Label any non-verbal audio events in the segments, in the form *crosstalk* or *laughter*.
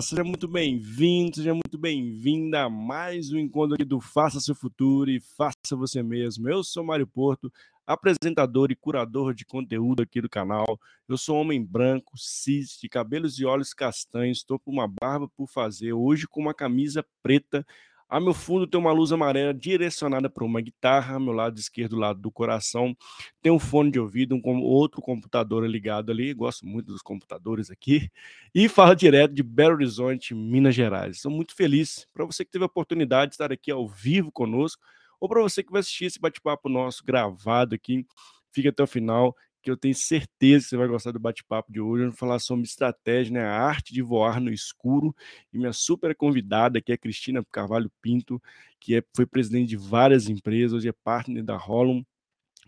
seja muito bem-vindo, seja muito bem-vinda a mais um encontro aqui do Faça Seu Futuro e Faça Você Mesmo. Eu sou Mário Porto, apresentador e curador de conteúdo aqui do canal. Eu sou homem branco, cis, de cabelos e olhos castanhos, estou com uma barba por fazer, hoje com uma camisa preta a meu fundo tem uma luz amarela direcionada para uma guitarra, ao meu lado esquerdo, lado do coração, tem um fone de ouvido, um outro computador ligado ali, gosto muito dos computadores aqui, e fala direto de Belo Horizonte, Minas Gerais. Estou muito feliz para você que teve a oportunidade de estar aqui ao vivo conosco, ou para você que vai assistir esse bate-papo nosso gravado aqui, fica até o final que eu tenho certeza que você vai gostar do bate-papo de hoje. Vamos falar sobre estratégia, né? a arte de voar no escuro. E minha super convidada aqui é Cristina Carvalho Pinto, que é, foi presidente de várias empresas, hoje é partner da Rollum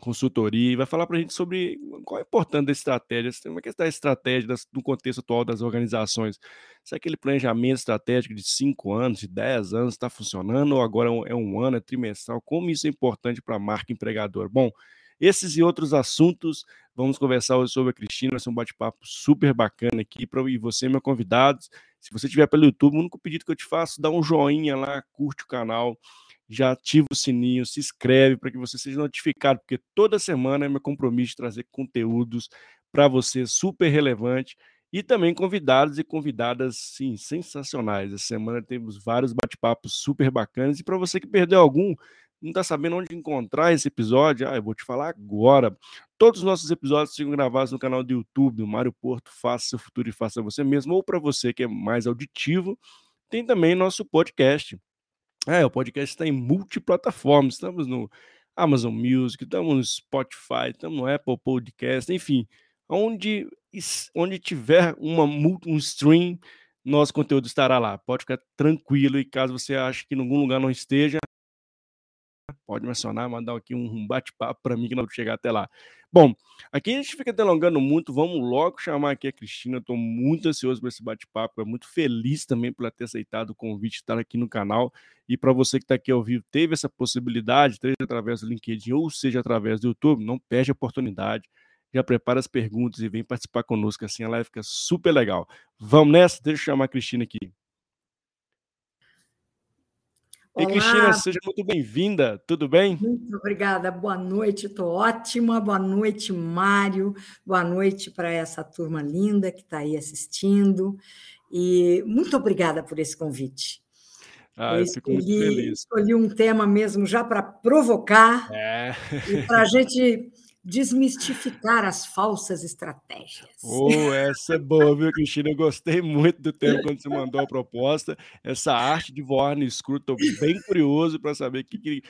Consultoria, e vai falar para a gente sobre qual é a importância da estratégia, como é que está a estratégia das, no contexto atual das organizações. Se aquele planejamento estratégico de 5 anos, de 10 anos está funcionando, ou agora é um, é um ano, é trimestral, como isso é importante para a marca empregadora? Bom, esses e outros assuntos, vamos conversar hoje sobre a Cristina, vai ser um bate-papo super bacana aqui para e você, meu convidado. Se você estiver pelo YouTube, o único pedido que eu te faço, dá um joinha lá, curte o canal, já ativa o sininho, se inscreve para que você seja notificado, porque toda semana é meu compromisso de trazer conteúdos para você super relevante e também convidados e convidadas sim sensacionais. Essa semana temos vários bate-papos super bacanas e para você que perdeu algum, não está sabendo onde encontrar esse episódio, ah, eu vou te falar agora. Todos os nossos episódios ficam gravados no canal do YouTube do Mário Porto, Faça Seu Futuro e Faça Você Mesmo, ou para você que é mais auditivo, tem também nosso podcast. É, o podcast está em multiplataformas, estamos no Amazon Music, estamos no Spotify, estamos no Apple Podcast, enfim, onde, onde tiver uma, um stream, nosso conteúdo estará lá. Pode ficar tranquilo e caso você ache que em algum lugar não esteja, pode mencionar, mandar aqui um bate-papo para mim que não chegar até lá. Bom, aqui a gente fica delongando muito, vamos logo chamar aqui a Cristina, estou muito ansioso por esse bate-papo, é muito feliz também por ela ter aceitado o convite estar aqui no canal, e para você que está aqui ao vivo, teve essa possibilidade, seja através do LinkedIn ou seja através do YouTube, não perde a oportunidade, já prepara as perguntas e vem participar conosco, assim a live fica super legal. Vamos nessa? Deixa eu chamar a Cristina aqui. Olá. E Cristina, seja muito bem-vinda, tudo bem? Muito obrigada, boa noite, estou ótima, boa noite, Mário, boa noite para essa turma linda que está aí assistindo, e muito obrigada por esse convite. Ah, eu, eu fico muito feliz. Escolhi um tema mesmo já para provocar é. e para a gente desmistificar as falsas estratégias. Oh, essa é boa, viu, Cristina? Eu gostei muito do tema quando você mandou a proposta. Essa arte de voar no escuro, estou bem curioso para saber o que, que,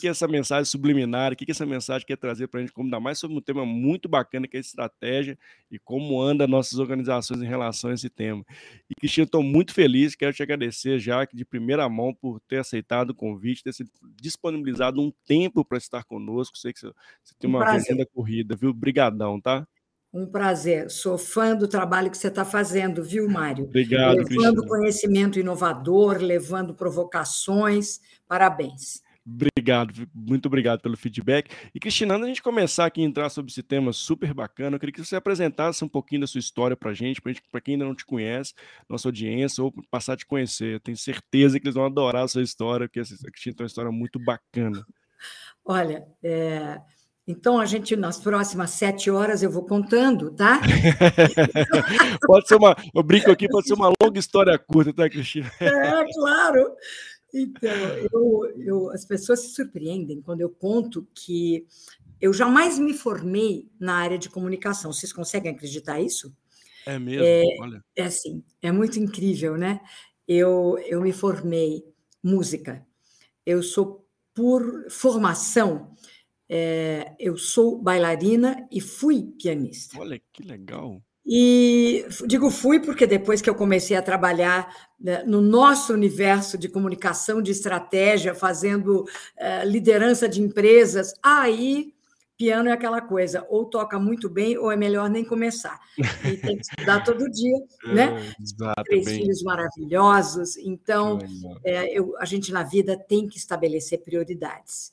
que, é essa mensagem subliminar, o que, que essa mensagem quer trazer para a gente, como ainda mais sobre um tema muito bacana que é a estratégia e como anda nossas organizações em relação a esse tema. E, Cristina, estou muito feliz, quero te agradecer já de primeira mão por ter aceitado o convite, ter se disponibilizado um tempo para estar conosco. Sei que você, você tem uma agenda da corrida, viu? Brigadão, tá? Um prazer. Sou fã do trabalho que você está fazendo, viu, Mário? Obrigado, Levando Cristina. conhecimento inovador, levando provocações. Parabéns. Obrigado, muito obrigado pelo feedback. E, Cristina, antes a gente começar aqui a entrar sobre esse tema super bacana, eu queria que você apresentasse um pouquinho da sua história para a gente, para quem ainda não te conhece, nossa audiência, ou passar a te conhecer. Eu tenho certeza que eles vão adorar a sua história, porque a Cristina tem uma história muito bacana. Olha, é, então, a gente, nas próximas sete horas, eu vou contando, tá? *laughs* pode ser uma, eu brinco aqui, pode ser uma longa história curta, tá, Cristina? É, claro. Então, eu, eu, as pessoas se surpreendem quando eu conto que eu jamais me formei na área de comunicação. Vocês conseguem acreditar isso? É mesmo? É, Olha. é assim, é muito incrível, né? Eu, eu me formei música. Eu sou, por formação, é, eu sou bailarina e fui pianista. Olha que legal. E digo fui porque depois que eu comecei a trabalhar né, no nosso universo de comunicação, de estratégia, fazendo uh, liderança de empresas, aí piano é aquela coisa, ou toca muito bem, ou é melhor nem começar. E tem que estudar *laughs* todo dia, né? Exato, Três filhos maravilhosos. Então, é, eu, a gente na vida tem que estabelecer prioridades.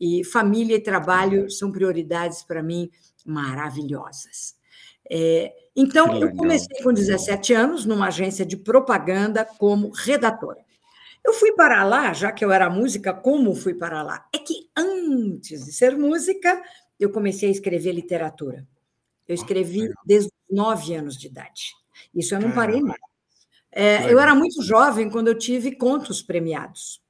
E família e trabalho são prioridades para mim maravilhosas. É, então, eu comecei com 17 anos numa agência de propaganda como redatora. Eu fui para lá, já que eu era música, como fui para lá? É que antes de ser música, eu comecei a escrever literatura. Eu escrevi desde os nove anos de idade. Isso eu não parei mais. É, eu era muito jovem quando eu tive contos premiados.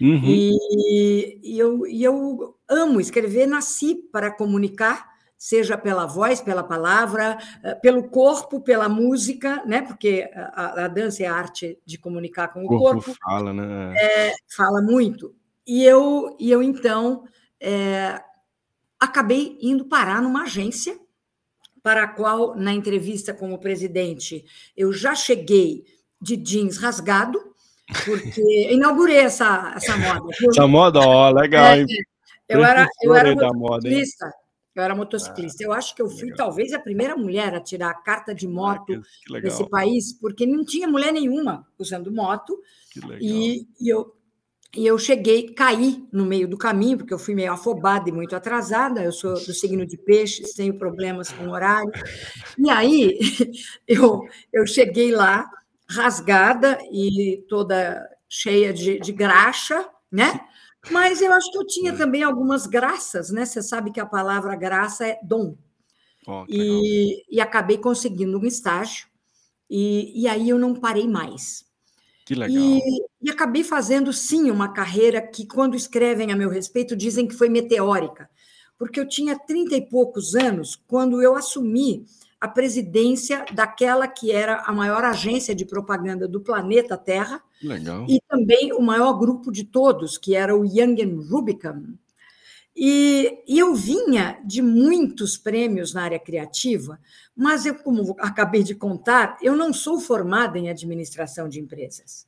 Uhum. E, e, eu, e eu amo escrever, nasci para comunicar, seja pela voz, pela palavra, eh, pelo corpo, pela música, né? Porque a, a dança é a arte de comunicar com o, o corpo. corpo. Fala, né? É, fala muito. E eu, e eu então, é, acabei indo parar numa agência para a qual, na entrevista com o presidente, eu já cheguei de jeans rasgado, porque inaugurei essa, essa moda. *laughs* Essa moda, ó, legal. É, eu era, eu era motociclista. eu era motociclista. Eu acho que eu fui talvez a primeira mulher a tirar a carta de moto nesse país, porque não tinha mulher nenhuma usando moto. E, e, eu, e eu cheguei, caí no meio do caminho, porque eu fui meio afobada e muito atrasada. Eu sou do signo de peixes, tenho problemas com horário. E aí *laughs* eu, eu cheguei lá rasgada e toda cheia de, de graxa, né? Mas eu acho que eu tinha também algumas graças, né? Você sabe que a palavra graça é dom. Oh, e, e, acabei conseguindo um estágio, e, e aí eu não parei mais. Que legal. E, e, acabei fazendo, sim, uma carreira que, quando escrevem a meu respeito, dizem que foi meteórica, porque eu tinha trinta e poucos anos quando eu assumi a presidência daquela que era a maior agência de propaganda do planeta Terra. Legal. E também o maior grupo de todos, que era o Young Rubicon. E, e, eu vinha de muitos prêmios na área criativa, mas eu, como acabei de contar, eu não sou formada em administração de empresas.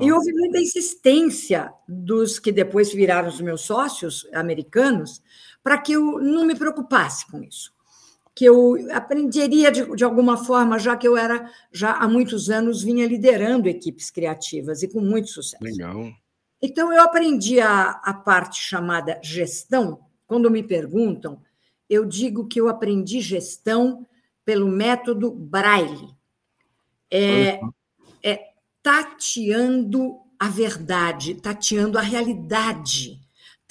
E houve muita insistência dos que depois viraram os meus sócios americanos para que eu não me preocupasse com isso que eu aprenderia de, de alguma forma, já que eu era, já há muitos anos, vinha liderando equipes criativas e com muito sucesso. Legal. Então, eu aprendi a, a parte chamada gestão. Quando me perguntam, eu digo que eu aprendi gestão pelo método Braille. É, é tateando a verdade, tateando a realidade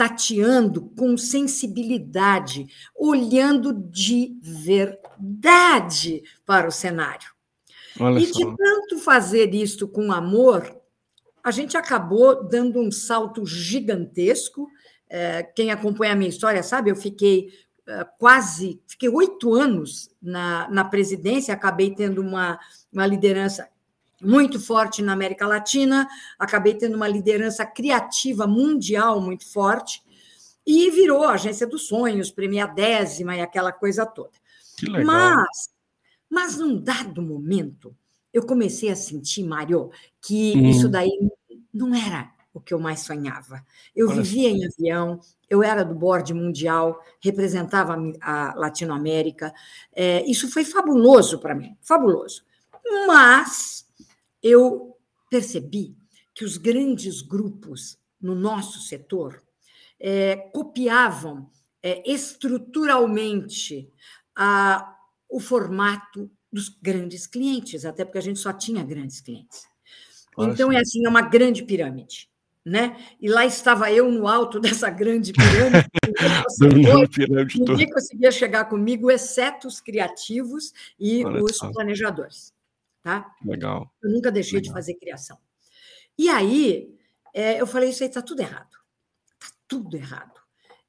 tateando com sensibilidade, olhando de verdade para o cenário. Olha e só. de tanto fazer isto com amor, a gente acabou dando um salto gigantesco. É, quem acompanha a minha história sabe, eu fiquei é, quase, fiquei oito anos na, na presidência, acabei tendo uma, uma liderança muito forte na América Latina, acabei tendo uma liderança criativa mundial muito forte, e virou a Agência dos Sonhos, premiadésima e aquela coisa toda. Que legal. Mas, mas num dado momento, eu comecei a sentir, Mário, que hum. isso daí não era o que eu mais sonhava. Eu Olha vivia em avião, eu era do board mundial, representava a Latinoamérica. É, isso foi fabuloso para mim, fabuloso. Mas eu percebi que os grandes grupos no nosso setor é, copiavam é, estruturalmente a, o formato dos grandes clientes, até porque a gente só tinha grandes clientes. Então, é assim, é uma grande pirâmide. Né? E lá estava eu no alto *laughs* dessa grande pirâmide. *laughs* pirâmide ninguém conseguia chegar comigo, exceto os criativos e Olha os planejadores. Tá? Legal. Eu nunca deixei Legal. de fazer criação. E aí, é, eu falei: isso aí está tudo errado. Está tudo errado.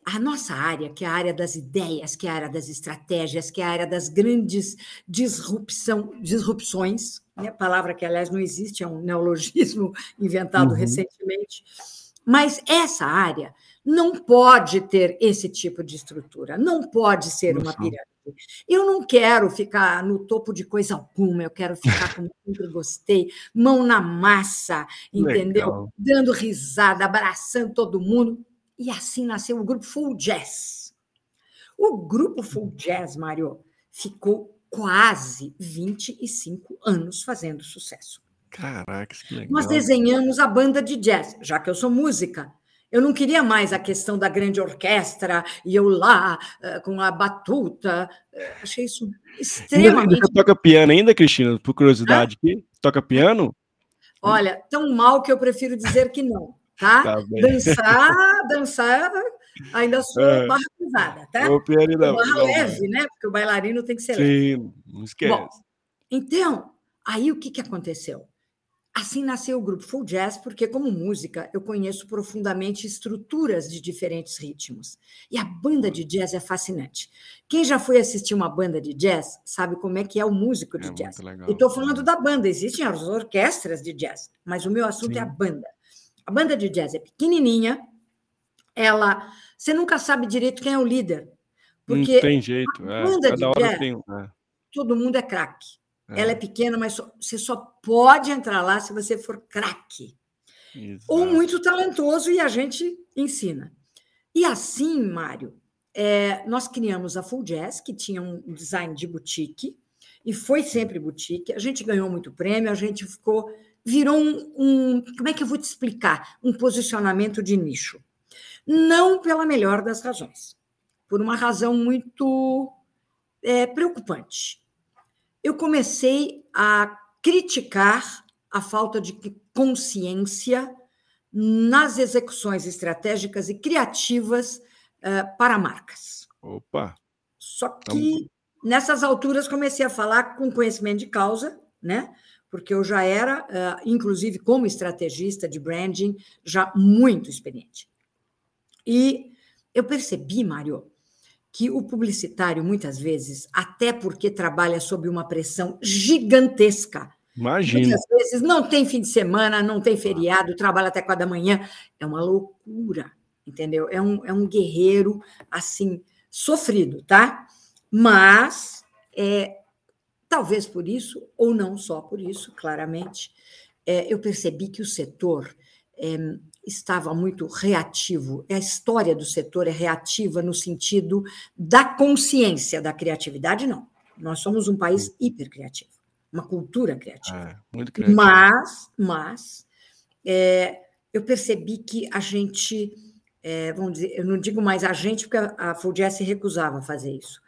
A nossa área, que é a área das ideias, que é a área das estratégias, que é a área das grandes disrupção, disrupções, né? palavra que, aliás, não existe, é um neologismo *laughs* inventado uhum. recentemente. Mas essa área não pode ter esse tipo de estrutura, não pode ser uma pirâmide. Eu não quero ficar no topo de coisa alguma, eu quero ficar como sempre gostei, mão na massa, entendeu? Legal. Dando risada, abraçando todo mundo. E assim nasceu o grupo Full Jazz. O grupo Full Jazz, Mário, ficou quase 25 anos fazendo sucesso. Caraca, que legal. Nós desenhamos a banda de jazz, já que eu sou música. Eu não queria mais a questão da grande orquestra e eu lá eh, com a batuta. Eh, achei isso extremamente. Você toca piano ainda, Cristina? Por curiosidade aqui? Toca piano? Olha, tão mal que eu prefiro dizer que não, tá? *laughs* tá dançar, dançar, ainda sou é. barra pesada, tá? O piano não, barra não, leve, né? Porque o bailarino tem que ser Sim, leve. Sim, não esquece. Bom, então, aí o que, que aconteceu? Assim nasceu o grupo Full Jazz, porque, como música, eu conheço profundamente estruturas de diferentes ritmos. E a banda de jazz é fascinante. Quem já foi assistir uma banda de jazz sabe como é que é o músico de é jazz. E estou falando da banda, existem as orquestras de jazz, mas o meu assunto Sim. é a banda. A banda de jazz é pequenininha, ela. Você nunca sabe direito quem é o líder. Porque Não tem jeito. É, banda é, de jazz, tem, é. todo mundo é craque. É. Ela é pequena, mas só, você só pode entrar lá se você for craque. Ou muito talentoso e a gente ensina. E assim, Mário, é, nós criamos a Full Jazz, que tinha um design de boutique, e foi sempre boutique. A gente ganhou muito prêmio, a gente ficou. Virou um, um. Como é que eu vou te explicar? Um posicionamento de nicho. Não pela melhor das razões, por uma razão muito é, preocupante eu comecei a criticar a falta de consciência nas execuções estratégicas e criativas uh, para marcas. Opa! Só que nessas alturas comecei a falar com conhecimento de causa, né? Porque eu já era, uh, inclusive como estrategista de branding, já muito experiente. E eu percebi, Mário, que o publicitário, muitas vezes, até porque trabalha sob uma pressão gigantesca, Imagina. Muitas vezes não tem fim de semana, não tem feriado, trabalha até quatro da manhã. É uma loucura, entendeu? É um, é um guerreiro, assim, sofrido, tá? Mas, é, talvez por isso, ou não só por isso, claramente, é, eu percebi que o setor é, estava muito reativo. A história do setor é reativa no sentido da consciência da criatividade, não. Nós somos um país hipercriativo, uma cultura criativa. É, muito criativo. Mas, mas é, eu percebi que a gente, é, vamos dizer, eu não digo mais a gente, porque a, a se recusava a fazer isso,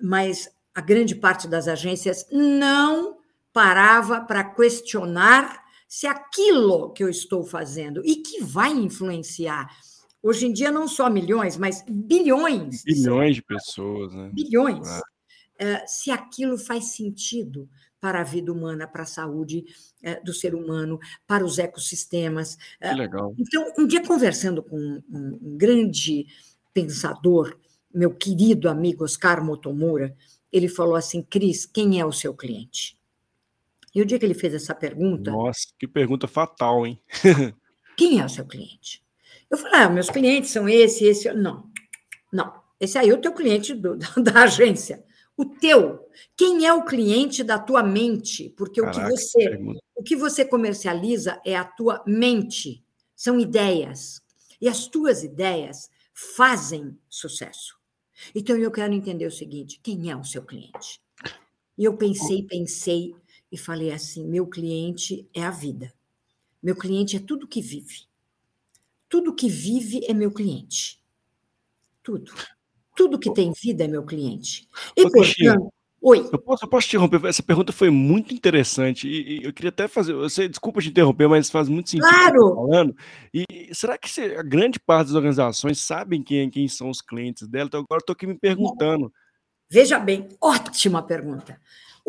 mas a grande parte das agências não parava para questionar se aquilo que eu estou fazendo e que vai influenciar hoje em dia não só milhões, mas bilhões. Bilhões de pessoas, né? Bilhões. É. se aquilo faz sentido para a vida humana, para a saúde é, do ser humano, para os ecossistemas. Que legal. Então, um dia conversando com um grande pensador, meu querido amigo Oscar Motomura, ele falou assim: Cris, quem é o seu cliente? E o dia que ele fez essa pergunta. Nossa, que pergunta fatal, hein? *laughs* quem é o seu cliente? Eu falei, ah, meus clientes são esse, esse. Não, não. Esse aí é o teu cliente do, da *laughs* agência. O teu. Quem é o cliente da tua mente? Porque Caraca, o que você o que você comercializa é a tua mente. São ideias. E as tuas ideias fazem sucesso. Então eu quero entender o seguinte: quem é o seu cliente? E eu pensei, pensei, e falei assim: meu cliente é a vida. Meu cliente é tudo que vive. Tudo que vive é meu cliente. Tudo. Tudo que tem vida é meu cliente. E, Ô, portanto, Oi. Eu posso, eu posso te interromper? Essa pergunta foi muito interessante e, e, eu queria até fazer. Você desculpa te interromper, mas faz muito sentido. Claro. falando. E será que a grande parte das organizações sabem quem, quem são os clientes dela? Então agora estou aqui me perguntando. Veja bem, ótima pergunta.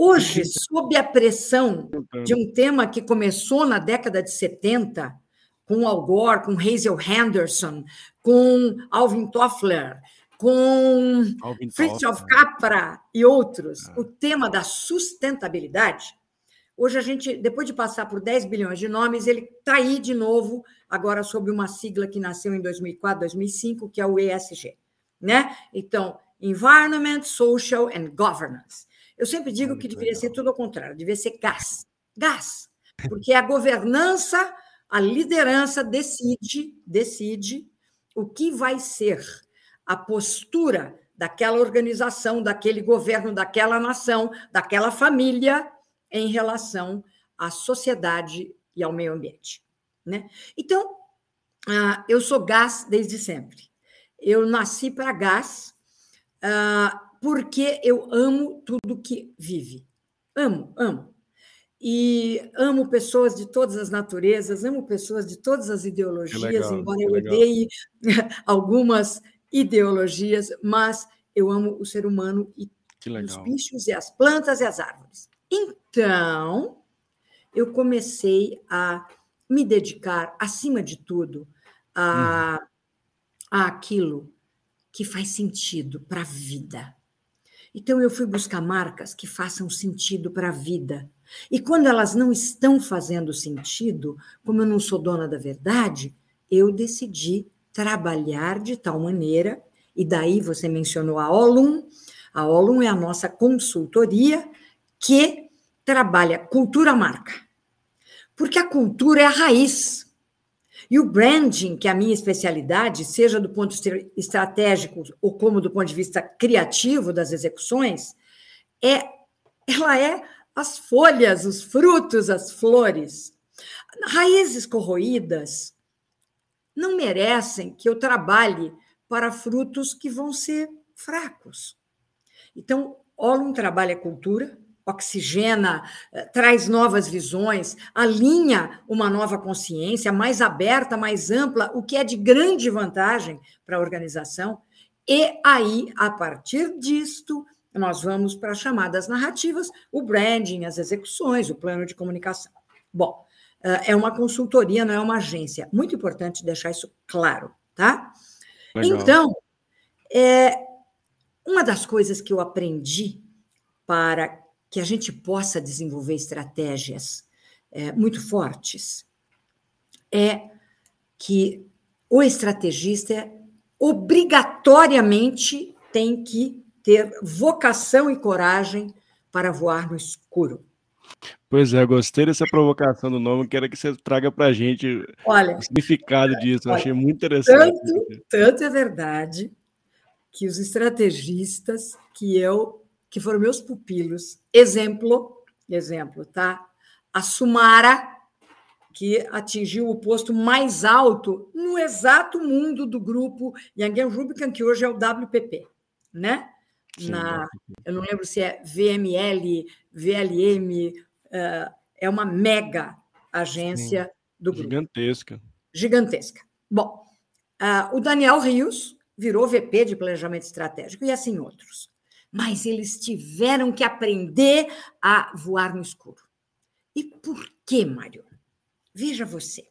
Hoje, sob a pressão de um tema que começou na década de 70, com Al Gore, com Hazel Henderson, com Alvin Toffler, com Alvin Fritjof Capra e outros, ah. o tema da sustentabilidade. Hoje a gente, depois de passar por 10 bilhões de nomes, ele está aí de novo, agora sob uma sigla que nasceu em 2004, 2005, que é o ESG. Né? Então, Environment, Social and Governance. Eu sempre digo que deveria ser tudo ao contrário, deveria ser gás. Gás. Porque a governança, a liderança decide, decide o que vai ser a postura daquela organização, daquele governo, daquela nação, daquela família em relação à sociedade e ao meio ambiente. Né? Então, ah, eu sou gás desde sempre. Eu nasci para gás ah, porque eu amo tudo que vive. Amo, amo. E amo pessoas de todas as naturezas, amo pessoas de todas as ideologias, legal, embora eu odeie *laughs* algumas ideologias, mas eu amo o ser humano e os bichos e as plantas e as árvores. Então, eu comecei a me dedicar, acima de tudo, a, a aquilo que faz sentido para a vida. Então, eu fui buscar marcas que façam sentido para a vida. E quando elas não estão fazendo sentido, como eu não sou dona da verdade, eu decidi trabalhar de tal maneira, e daí você mencionou a Olum. A Olum é a nossa consultoria que trabalha cultura marca. Porque a cultura é a raiz. E o branding, que é a minha especialidade, seja do ponto de vista estratégico ou como do ponto de vista criativo das execuções, é ela é as folhas, os frutos, as flores. Raízes corroídas não merecem que eu trabalhe para frutos que vão ser fracos. Então, Olum trabalha cultura, oxigena, eh, traz novas visões, alinha uma nova consciência mais aberta, mais ampla, o que é de grande vantagem para a organização. E aí, a partir disto, nós vamos para as chamadas narrativas, o branding, as execuções, o plano de comunicação. Bom, eh, é uma consultoria, não é uma agência. Muito importante deixar isso claro, tá? Legal. Então, é, uma das coisas que eu aprendi para que a gente possa desenvolver estratégias é, muito fortes é que o estrategista obrigatoriamente tem que ter vocação e coragem para voar no escuro. Pois é, gostei dessa provocação do nome, quero que você traga para a gente olha, o significado disso, olha, achei muito interessante. Tanto, tanto é verdade que os estrategistas que eu que foram meus pupilos. Exemplo, exemplo, tá? A Sumara, que atingiu o posto mais alto no exato mundo do grupo Yang Rubicon, que hoje é o WPP, né? Na, eu não lembro se é VML, VLM, uh, é uma mega agência Sim, do grupo. Gigantesca. Gigantesca. Bom, uh, o Daniel Rios virou VP de Planejamento Estratégico e assim outros mas eles tiveram que aprender a voar no escuro. E por que, Mário? Veja você,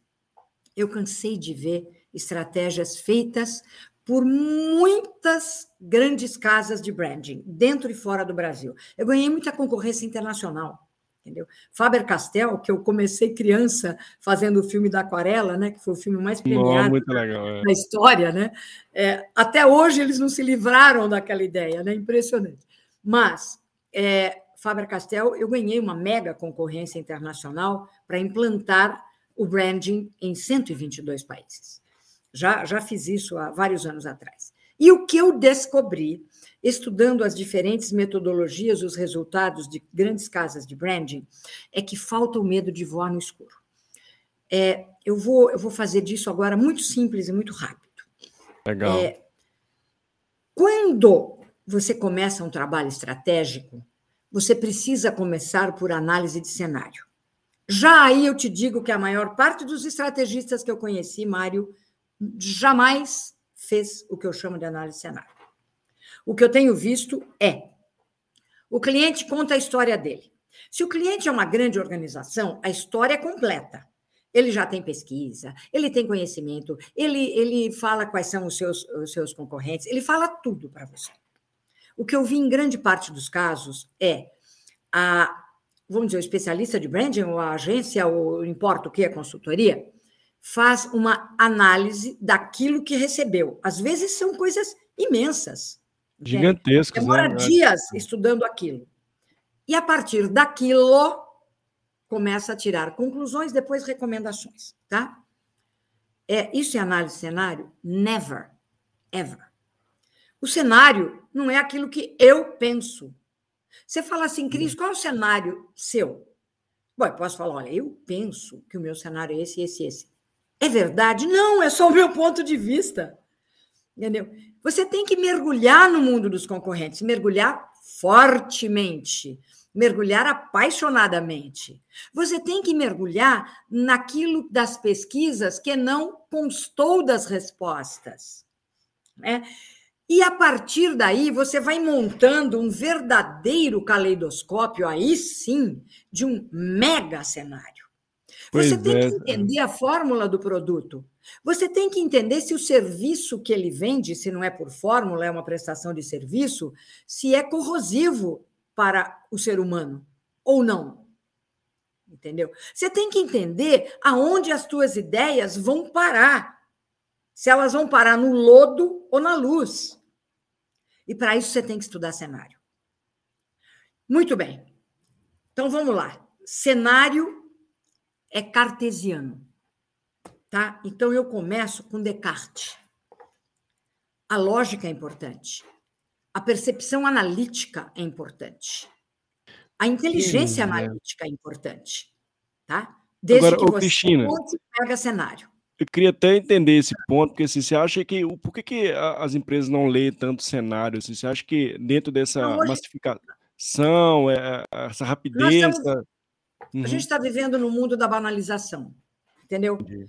eu cansei de ver estratégias feitas por muitas grandes casas de branding, dentro e fora do Brasil. Eu ganhei muita concorrência internacional entendeu? Faber-Castell, que eu comecei criança fazendo o filme da Aquarela, né, que foi o filme mais premiado oh, legal, é. da história, né? É, até hoje eles não se livraram daquela ideia, né? Impressionante. Mas é, Faber-Castell, eu ganhei uma mega concorrência internacional para implantar o branding em 122 países. Já, já fiz isso há vários anos atrás. E o que eu descobri estudando as diferentes metodologias, os resultados de grandes casas de branding, é que falta o medo de voar no escuro. É, eu, vou, eu vou fazer disso agora muito simples e muito rápido. Legal. É, quando você começa um trabalho estratégico, você precisa começar por análise de cenário. Já aí eu te digo que a maior parte dos estrategistas que eu conheci, Mário, jamais fez o que eu chamo de análise de cenário. O que eu tenho visto é: o cliente conta a história dele. Se o cliente é uma grande organização, a história é completa. Ele já tem pesquisa, ele tem conhecimento, ele, ele fala quais são os seus, os seus concorrentes, ele fala tudo para você. O que eu vi em grande parte dos casos é a, vamos dizer, o especialista de branding, ou a agência, ou importa o que, a consultoria, faz uma análise daquilo que recebeu. Às vezes são coisas imensas. Gigantescas. Demora né? dias estudando aquilo. E a partir daquilo, começa a tirar conclusões, depois recomendações, tá? É, isso é análise de cenário? Never, ever. O cenário não é aquilo que eu penso. Você fala assim, Cris, qual é o cenário seu? Bom, eu posso falar, olha, eu penso que o meu cenário é esse, esse, esse. É verdade? Não, é só o meu ponto de vista. Entendeu? Você tem que mergulhar no mundo dos concorrentes, mergulhar fortemente, mergulhar apaixonadamente. Você tem que mergulhar naquilo das pesquisas que não constou das respostas. Né? E a partir daí, você vai montando um verdadeiro caleidoscópio, aí sim, de um mega cenário. Pois você tem é. que entender a fórmula do produto. Você tem que entender se o serviço que ele vende, se não é por fórmula, é uma prestação de serviço, se é corrosivo para o ser humano ou não. Entendeu? Você tem que entender aonde as tuas ideias vão parar. Se elas vão parar no lodo ou na luz. E para isso você tem que estudar cenário. Muito bem. Então vamos lá. Cenário é cartesiano. Tá? Então eu começo com Descartes. A lógica é importante. A percepção analítica é importante. A inteligência Sim, analítica é. é importante. Tá? Desde Agora, que você Cristina, pega cenário. Eu queria até entender esse ponto, porque assim, você acha que. Por que, que as empresas não leem tanto cenário? Assim, você acha que dentro dessa não, hoje, massificação, é, essa rapidez. Estamos, uhum. A gente está vivendo no mundo da banalização, entendeu? Entendi.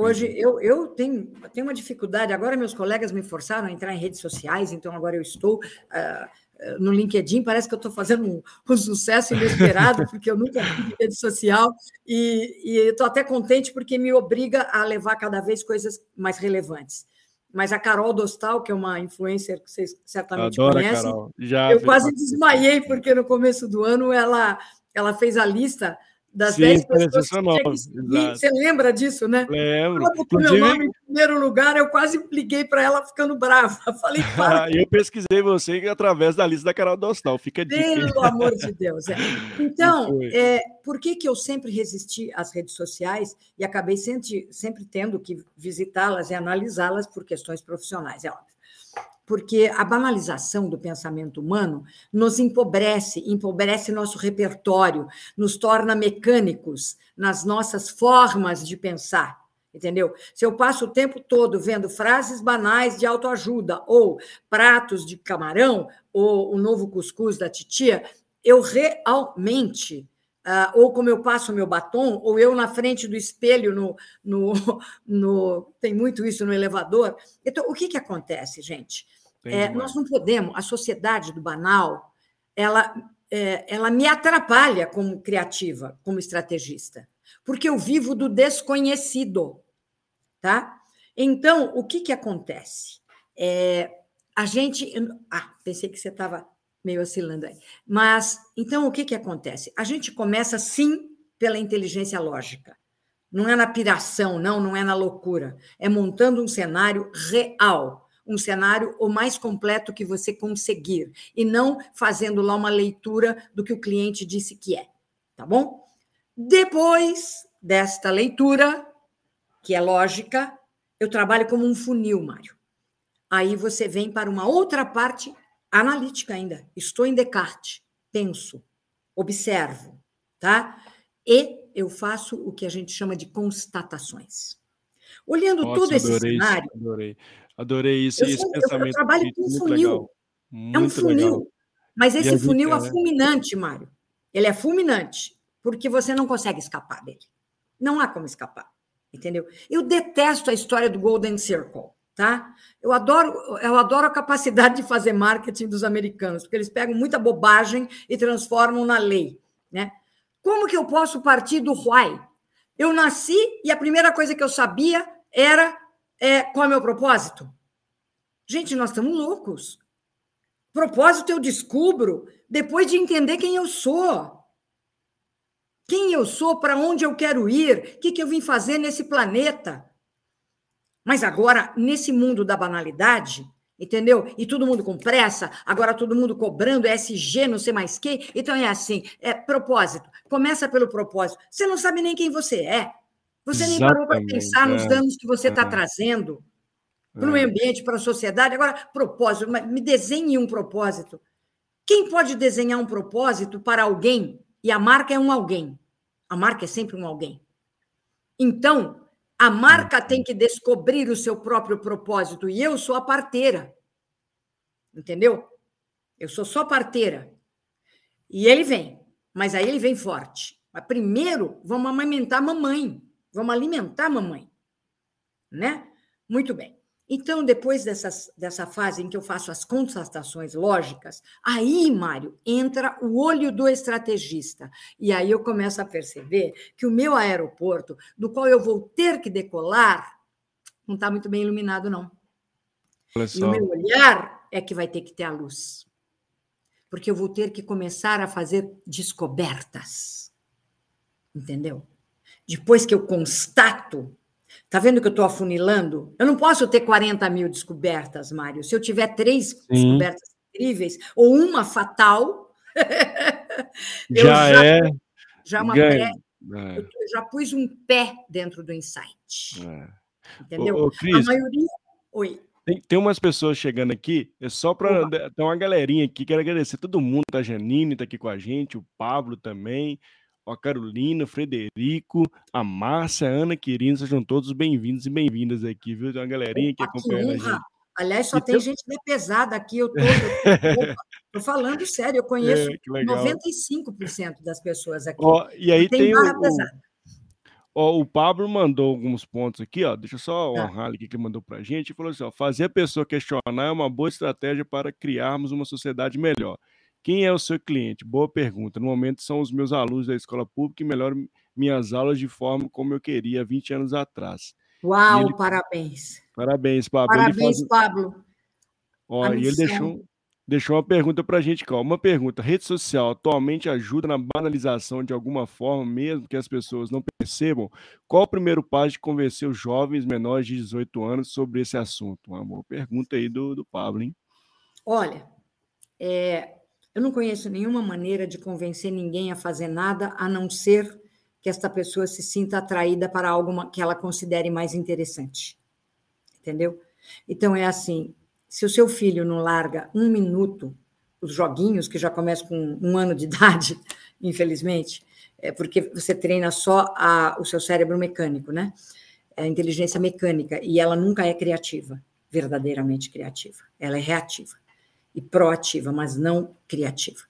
Hoje eu, eu tenho, tenho uma dificuldade. Agora, meus colegas me forçaram a entrar em redes sociais, então agora eu estou. Uh, no LinkedIn, parece que eu estou fazendo um, um, sucesso inesperado, porque eu nunca fui rede social, e, e estou até contente porque me obriga a levar cada vez coisas mais relevantes. Mas a Carol Dostal, que é uma influencer que vocês certamente Adoro conhecem, eu quase desmaiei, porque no começo do ano ela, ela fez a lista das Sim, 10 pessoas que Você lembra disso, né? Lembro. Ela botou meu nome em primeiro lugar, eu quase liguei para ela ficando brava. *laughs* Falei, *laughs* para. eu pesquisei você através da lista da Carol Dostal, fica de Pelo *laughs* amor de Deus. É. Então, é, por que, que eu sempre resisti às redes sociais e acabei sempre, sempre tendo que visitá-las e analisá-las por questões profissionais? É óbvio porque a banalização do pensamento humano nos empobrece, empobrece nosso repertório, nos torna mecânicos nas nossas formas de pensar. Entendeu? Se eu passo o tempo todo vendo frases banais de autoajuda, ou pratos de camarão, ou o novo cuscuz da titia, eu realmente Uh, ou como eu passo o meu batom, ou eu na frente do espelho, no, no, *laughs* no, tem muito isso no elevador. Então, o que, que acontece, gente? É, nós não podemos, a sociedade do banal, ela, é, ela me atrapalha como criativa, como estrategista, porque eu vivo do desconhecido, tá? Então, o que que acontece? É, a gente, ah, pensei que você estava meio oscilando aí, mas então o que que acontece? A gente começa sim pela inteligência lógica. Não é na piração, não, não é na loucura. É montando um cenário real um cenário o mais completo que você conseguir, e não fazendo lá uma leitura do que o cliente disse que é, tá bom? Depois desta leitura, que é lógica, eu trabalho como um funil, Mário. Aí você vem para uma outra parte analítica ainda. Estou em Descartes, penso, observo, tá? E eu faço o que a gente chama de constatações. Olhando Nossa, todo esse cenário, adorei. Adorei isso, eu, esse eu, pensamento. Eu trabalho com um funil. é um funil. Legal. Mas esse funil é fulminante, Mário. Ele é fulminante, porque você não consegue escapar dele. Não há como escapar, entendeu? Eu detesto a história do Golden Circle, tá? Eu adoro, eu adoro a capacidade de fazer marketing dos americanos, porque eles pegam muita bobagem e transformam na lei, né? Como que eu posso partir do why? Eu nasci e a primeira coisa que eu sabia era é, qual é o meu propósito? Gente, nós estamos loucos. Propósito eu descubro depois de entender quem eu sou. Quem eu sou, para onde eu quero ir, o que, que eu vim fazer nesse planeta. Mas agora, nesse mundo da banalidade, entendeu? E todo mundo com pressa, agora todo mundo cobrando SG, não sei mais quem. Então é assim, é propósito. Começa pelo propósito. Você não sabe nem quem você é. Você nem parou para pensar nos é. danos que você está é. trazendo para o meio é. ambiente, para a sociedade. Agora, propósito, me desenhe um propósito. Quem pode desenhar um propósito para alguém? E a marca é um alguém. A marca é sempre um alguém. Então, A marca tem que descobrir o seu próprio propósito e eu sou a parteira. Entendeu? Eu sou só parteira. E ele vem, mas aí ele vem forte. Mas primeiro, vamos amamentar a mamãe. Vamos alimentar a mamãe. Né? Muito bem. Então, depois dessas, dessa fase em que eu faço as constatações lógicas, aí, Mário, entra o olho do estrategista. E aí eu começo a perceber que o meu aeroporto, do qual eu vou ter que decolar, não está muito bem iluminado, não. E o meu olhar é que vai ter que ter a luz. Porque eu vou ter que começar a fazer descobertas. Entendeu? Depois que eu constato Tá vendo que eu estou afunilando? Eu não posso ter 40 mil descobertas, Mário. Se eu tiver três Sim. descobertas incríveis, ou uma fatal, *laughs* já, já, é. Já é uma pré, é. Eu já pus um pé dentro do insight. É. Entendeu? Ô, ô, Cris, A maioria. Oi. Tem, tem umas pessoas chegando aqui, é só para. Tem uma galerinha aqui, quero agradecer todo mundo. A Janine está aqui com a gente, o Pablo também a Carolina, o Frederico, a Márcia, a Ana Quirino, sejam todos bem-vindos e bem-vindas aqui, viu? Tem uma galerinha aqui acompanhando a gente. Aliás, só tem gente da pesada aqui, eu tô, *laughs* tô, falando sério, eu conheço é, 95% das pessoas aqui. Ó, e aí tem, tem o, ó, o Pablo mandou alguns pontos aqui, ó, deixa eu só tá. honrar aqui que ele mandou pra gente, e falou assim, ó, fazer a pessoa questionar é uma boa estratégia para criarmos uma sociedade melhor. Quem é o seu cliente? Boa pergunta. No momento são os meus alunos da escola pública que melhoram minhas aulas de forma como eu queria 20 anos atrás. Uau, ele... parabéns. Parabéns, Pablo. Parabéns, faz... Pablo. Ó, e ele deixou, deixou uma pergunta para a gente, ó. Uma pergunta: rede social atualmente ajuda na banalização de alguma forma, mesmo que as pessoas não percebam? Qual o primeiro passo de convencer os jovens menores de 18 anos sobre esse assunto? Uma boa pergunta aí do, do Pablo, hein? Olha, é, eu não conheço nenhuma maneira de convencer ninguém a fazer nada a não ser que esta pessoa se sinta atraída para algo que ela considere mais interessante. Entendeu? Então é assim: se o seu filho não larga um minuto os joguinhos, que já começam com um ano de *laughs* idade, infelizmente, é porque você treina só a, o seu cérebro mecânico, né? A inteligência mecânica, e ela nunca é criativa, verdadeiramente criativa, ela é reativa e proativa, mas não criativa.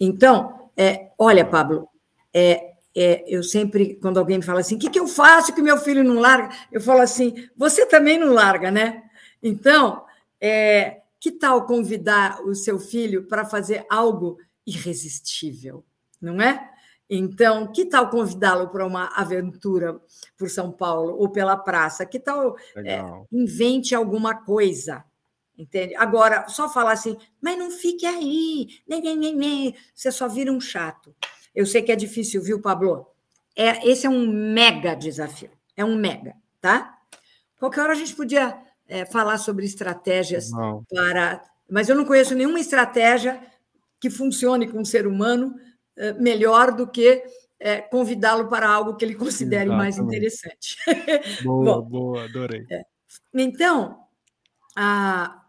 Então, é, olha, Pablo, é, é, eu sempre, quando alguém me fala assim, o que, que eu faço que meu filho não larga? Eu falo assim, você também não larga, né? Então, é, que tal convidar o seu filho para fazer algo irresistível, não é? Então, que tal convidá-lo para uma aventura por São Paulo ou pela praça? Que tal é, invente alguma coisa? Entende? Agora, só falar assim, mas não fique aí, nem, nem, nem, nem, você só vira um chato. Eu sei que é difícil, viu, Pablo? É, esse é um mega desafio, é um mega, tá? Qualquer hora a gente podia é, falar sobre estratégias não. para. Mas eu não conheço nenhuma estratégia que funcione com o ser humano é, melhor do que é, convidá-lo para algo que ele considere Exatamente. mais interessante. *laughs* Boa, Bom, boa, adorei. É, então, a,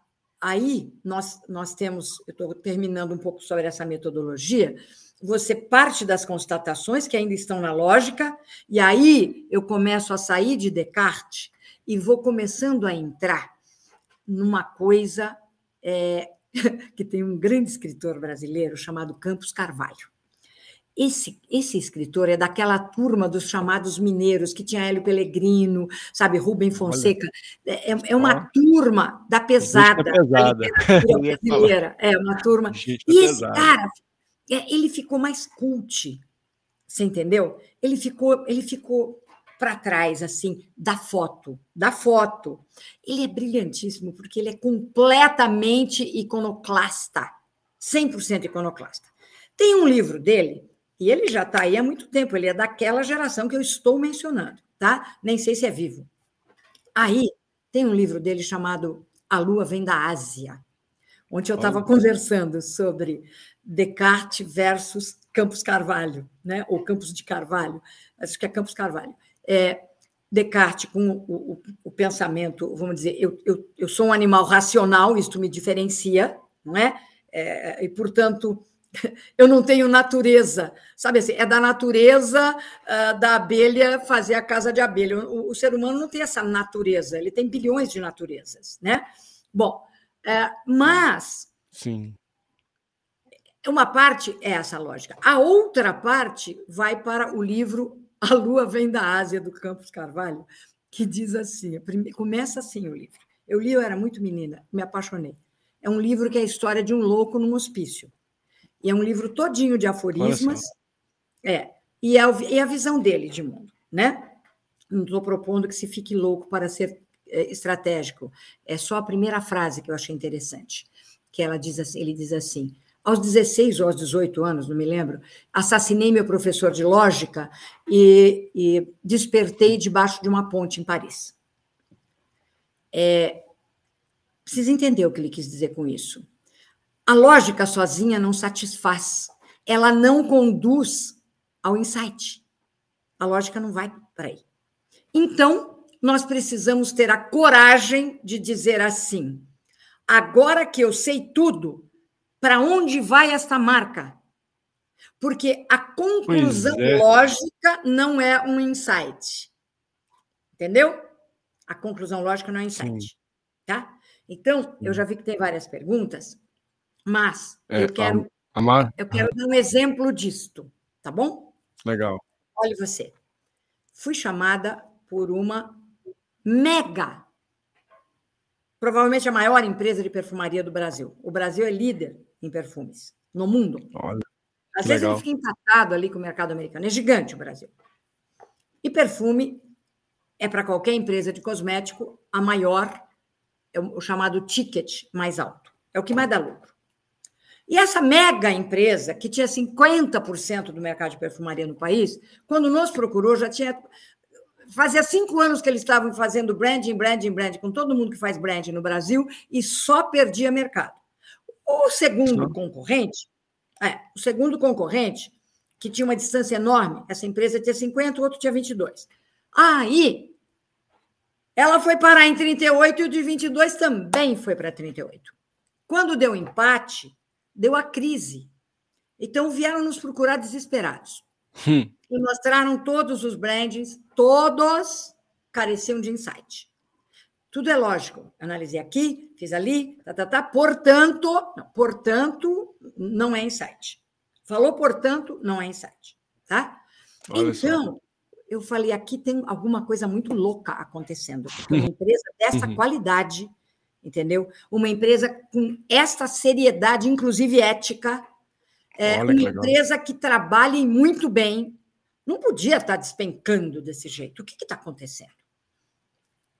Aí nós, nós temos, eu estou terminando um pouco sobre essa metodologia. Você parte das constatações que ainda estão na lógica, e aí eu começo a sair de Descartes e vou começando a entrar numa coisa é, *laughs* que tem um grande escritor brasileiro chamado Campos Carvalho. Esse, esse escritor é daquela turma dos chamados mineiros, que tinha Hélio Pellegrino, sabe, Rubem Fonseca. É, é, é uma turma da pesada, pesada. da *laughs* brasileira. É uma turma. E esse cara, é, ele ficou mais cult, você entendeu? Ele ficou, ele ficou para trás, assim, da foto, da foto. Ele é brilhantíssimo, porque ele é completamente iconoclasta, 100% iconoclasta. Tem um livro dele e ele já está aí há muito tempo, ele é daquela geração que eu estou mencionando, tá? Nem sei se é vivo. Aí tem um livro dele chamado A Lua Vem da Ásia, onde eu estava conversando sobre Descartes versus Campos Carvalho, né? ou Campos de Carvalho, acho que é Campos Carvalho. É, Descartes com o, o, o, pensamento, vamos dizer, eu, eu, eu sou um animal racional, isto me diferencia, não é? é e, portanto, *laughs* eu não tenho natureza. Sabe assim, é da natureza uh, da abelha fazer a casa de abelha. O, o, ser humano não tem essa natureza, ele tem bilhões de naturezas, né? Bom, uh, mas. Sim. Uma parte é essa lógica. A outra parte vai para o livro A Lua Vem da Ásia, do Campos Carvalho, que diz assim: começa assim o livro. Eu li, eu era muito menina, me apaixonei. É um livro que é a história de um louco num hospício. E é um livro todinho de aforismas. É, e é, é a visão dele de mundo, né? Não estou propondo que se fique louco para ser é, estratégico. É só a primeira frase que eu achei interessante, que ela diz assim, ele diz assim: aos 16 ou aos 18 anos, não me lembro, assassinei meu professor de lógica e, e despertei debaixo de uma ponte em Paris. É, precisa entender o que ele quis dizer com isso. A lógica sozinha não satisfaz, ela não conduz ao insight. A lógica não vai para aí. Então, nós precisamos ter a coragem de dizer assim: agora que eu sei tudo, para onde vai esta marca? Porque a conclusão é. lógica não é um insight. Entendeu? A conclusão lógica não é insight. Sim. Tá? Então, eu já vi que tem várias perguntas. Mas é, eu quero, Amar... eu quero dar um exemplo disto, tá bom? Legal. Olha você. Fui chamada por uma mega, provavelmente a maior empresa de perfumaria do Brasil. O Brasil é líder em perfumes no mundo. Olha. Às vezes ele fica empatado ali com o mercado americano. É gigante o Brasil. E perfume é para qualquer empresa de cosmético a maior, é o chamado ticket mais alto. É o que mais dá lucro. E essa mega empresa, que tinha 50% do mercado de perfumaria no país, quando nos procurou, já tinha. Fazia cinco anos que eles estavam fazendo branding, branding, branding, com todo mundo que faz branding no Brasil, e só perdia mercado. O segundo concorrente, é, o segundo concorrente, que tinha uma distância enorme, essa empresa tinha 50, o outro tinha 22. Aí, ela foi parar em 38 e o de 22 também foi para 38. Quando deu empate, deu a crise. Então vieram nos procurar desesperados. Hum. E mostraram todos os brandings, todos careciam de insight. Tudo é lógico. Analisei aqui, fiz ali, tá, tá, tá. Portanto, não, portanto, não é insight. Falou, portanto, não é insight. Tá? Olha então, só. eu falei, aqui tem alguma coisa muito louca acontecendo. Porque uma *laughs* empresa dessa uhum. qualidade entendeu? Uma empresa com esta seriedade, inclusive ética, é, uma empresa que trabalhe muito bem, não podia estar despencando desse jeito. O que está acontecendo?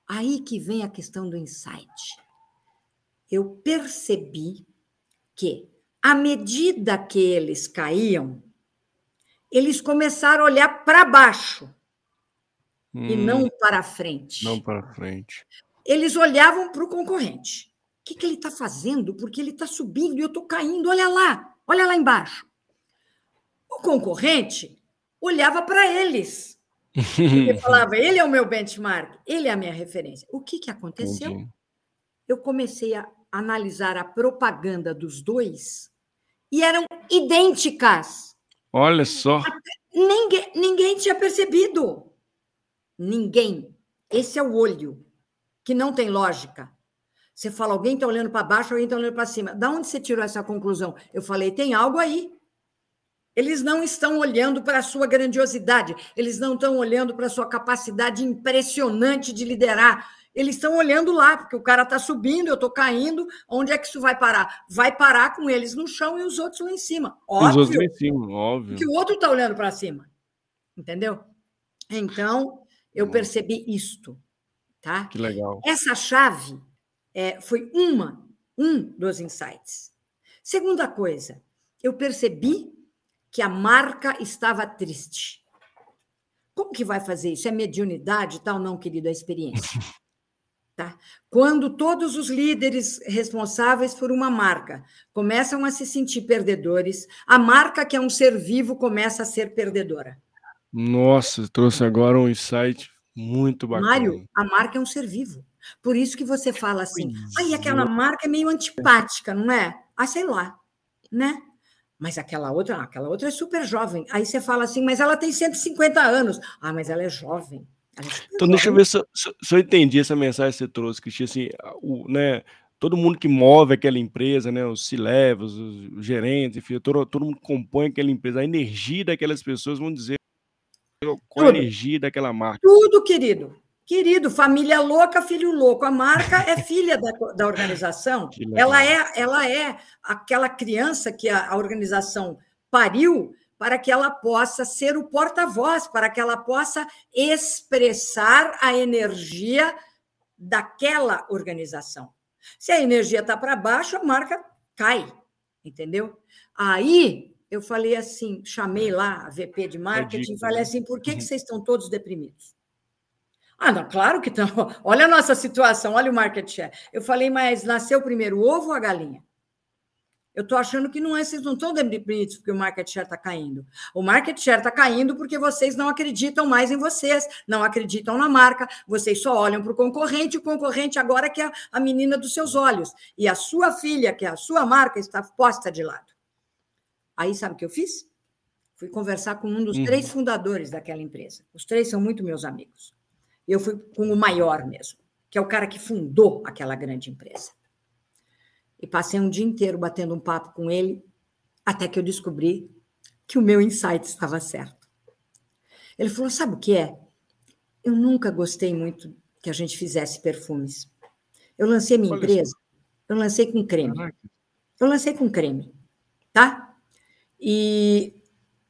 Aí que vem a questão do insight. Eu percebi que, à medida que eles caíam, eles começaram a olhar para baixo hum, e não para frente. Não para frente eles olhavam para o concorrente. O que, que ele está fazendo? Porque ele está subindo e eu estou caindo. Olha lá, olha lá embaixo. O concorrente olhava para eles. Ele *laughs* falava: ele é o meu benchmark, ele é a minha referência. O que, que aconteceu? Entendi. Eu comecei a analisar a propaganda dos dois e eram idênticas. Olha só. Ninguém, ninguém tinha percebido. Ninguém. Esse é o olho que não tem lógica. Você fala, alguém está olhando para baixo, alguém está olhando para cima. Da onde você tirou essa conclusão? Eu falei, tem algo aí. Eles não estão olhando para a sua grandiosidade, eles não estão olhando para a sua capacidade impressionante de liderar. Eles estão olhando lá, porque o cara está subindo, eu estou caindo. Onde é que isso vai parar? Vai parar com eles no chão e os outros lá em cima. Óbvio. Os outros lá em cima, óbvio. Que o outro está olhando para cima. Entendeu? Então, eu percebi isto. Tá? Que legal. Essa chave é, foi uma, um dos insights. Segunda coisa, eu percebi que a marca estava triste. Como que vai fazer isso? É mediunidade tal? Não, querido, é experiência. *laughs* Tá? Quando todos os líderes responsáveis por uma marca começam a se sentir perdedores, a marca, que é um ser vivo, começa a ser perdedora. Nossa, trouxe agora um insight muito bacana. Mário, a marca é um ser vivo. Por isso que você fala assim, aí aquela marca é meio antipática, não é? Ah, sei lá, né? Mas aquela outra, aquela outra é super jovem. Aí você fala assim, mas ela tem 150 anos. Ah, mas ela é jovem. Ela é então, deixa eu ver se, se, se, eu entendi essa mensagem que você trouxe, Cristina. Assim, o, né, todo mundo que move aquela empresa, né, os C-levels, os gerentes, enfim, todo, todo mundo que compõe aquela empresa, a energia daquelas pessoas vão dizer qual Tudo. a energia daquela marca. Tudo, querido. Querido, família louca, filho louco. A marca é filha da, da organização. *laughs* Ela é, ela é aquela criança que a, a organização pariu para que ela possa ser o porta-voz, para que ela possa expressar a energia daquela organização. Se a energia está para baixo, a marca cai, entendeu? Aí eu falei assim, chamei lá a VP de marketing, e falei né? assim, por que, que uhum. vocês estão todos deprimidos? Ah, não, claro que estão. *laughs* Olha a nossa situação, olha o market share. Eu falei, mas nasceu primeiro o ovo ou a galinha? Eu estou achando que não é, vocês não estão deprimidos porque o market share está caindo. O market share está caindo porque vocês não acreditam mais em vocês, não acreditam na marca, vocês só olham para o concorrente, o concorrente agora que é a menina dos seus olhos. E a sua filha, que é a sua marca, está posta de lado. Aí sabe o que eu fiz? Fui conversar com um dos uhum. três fundadores daquela empresa. Os três são muito meus amigos. Eu fui com o maior mesmo, que é o cara que fundou aquela grande empresa. E passei um dia inteiro batendo um papo com ele, até que eu descobri que o meu insight estava certo. Ele falou: Sabe o que é? Eu nunca gostei muito que a gente fizesse perfumes. Eu lancei minha empresa, eu lancei com creme. Eu lancei com creme, tá? E,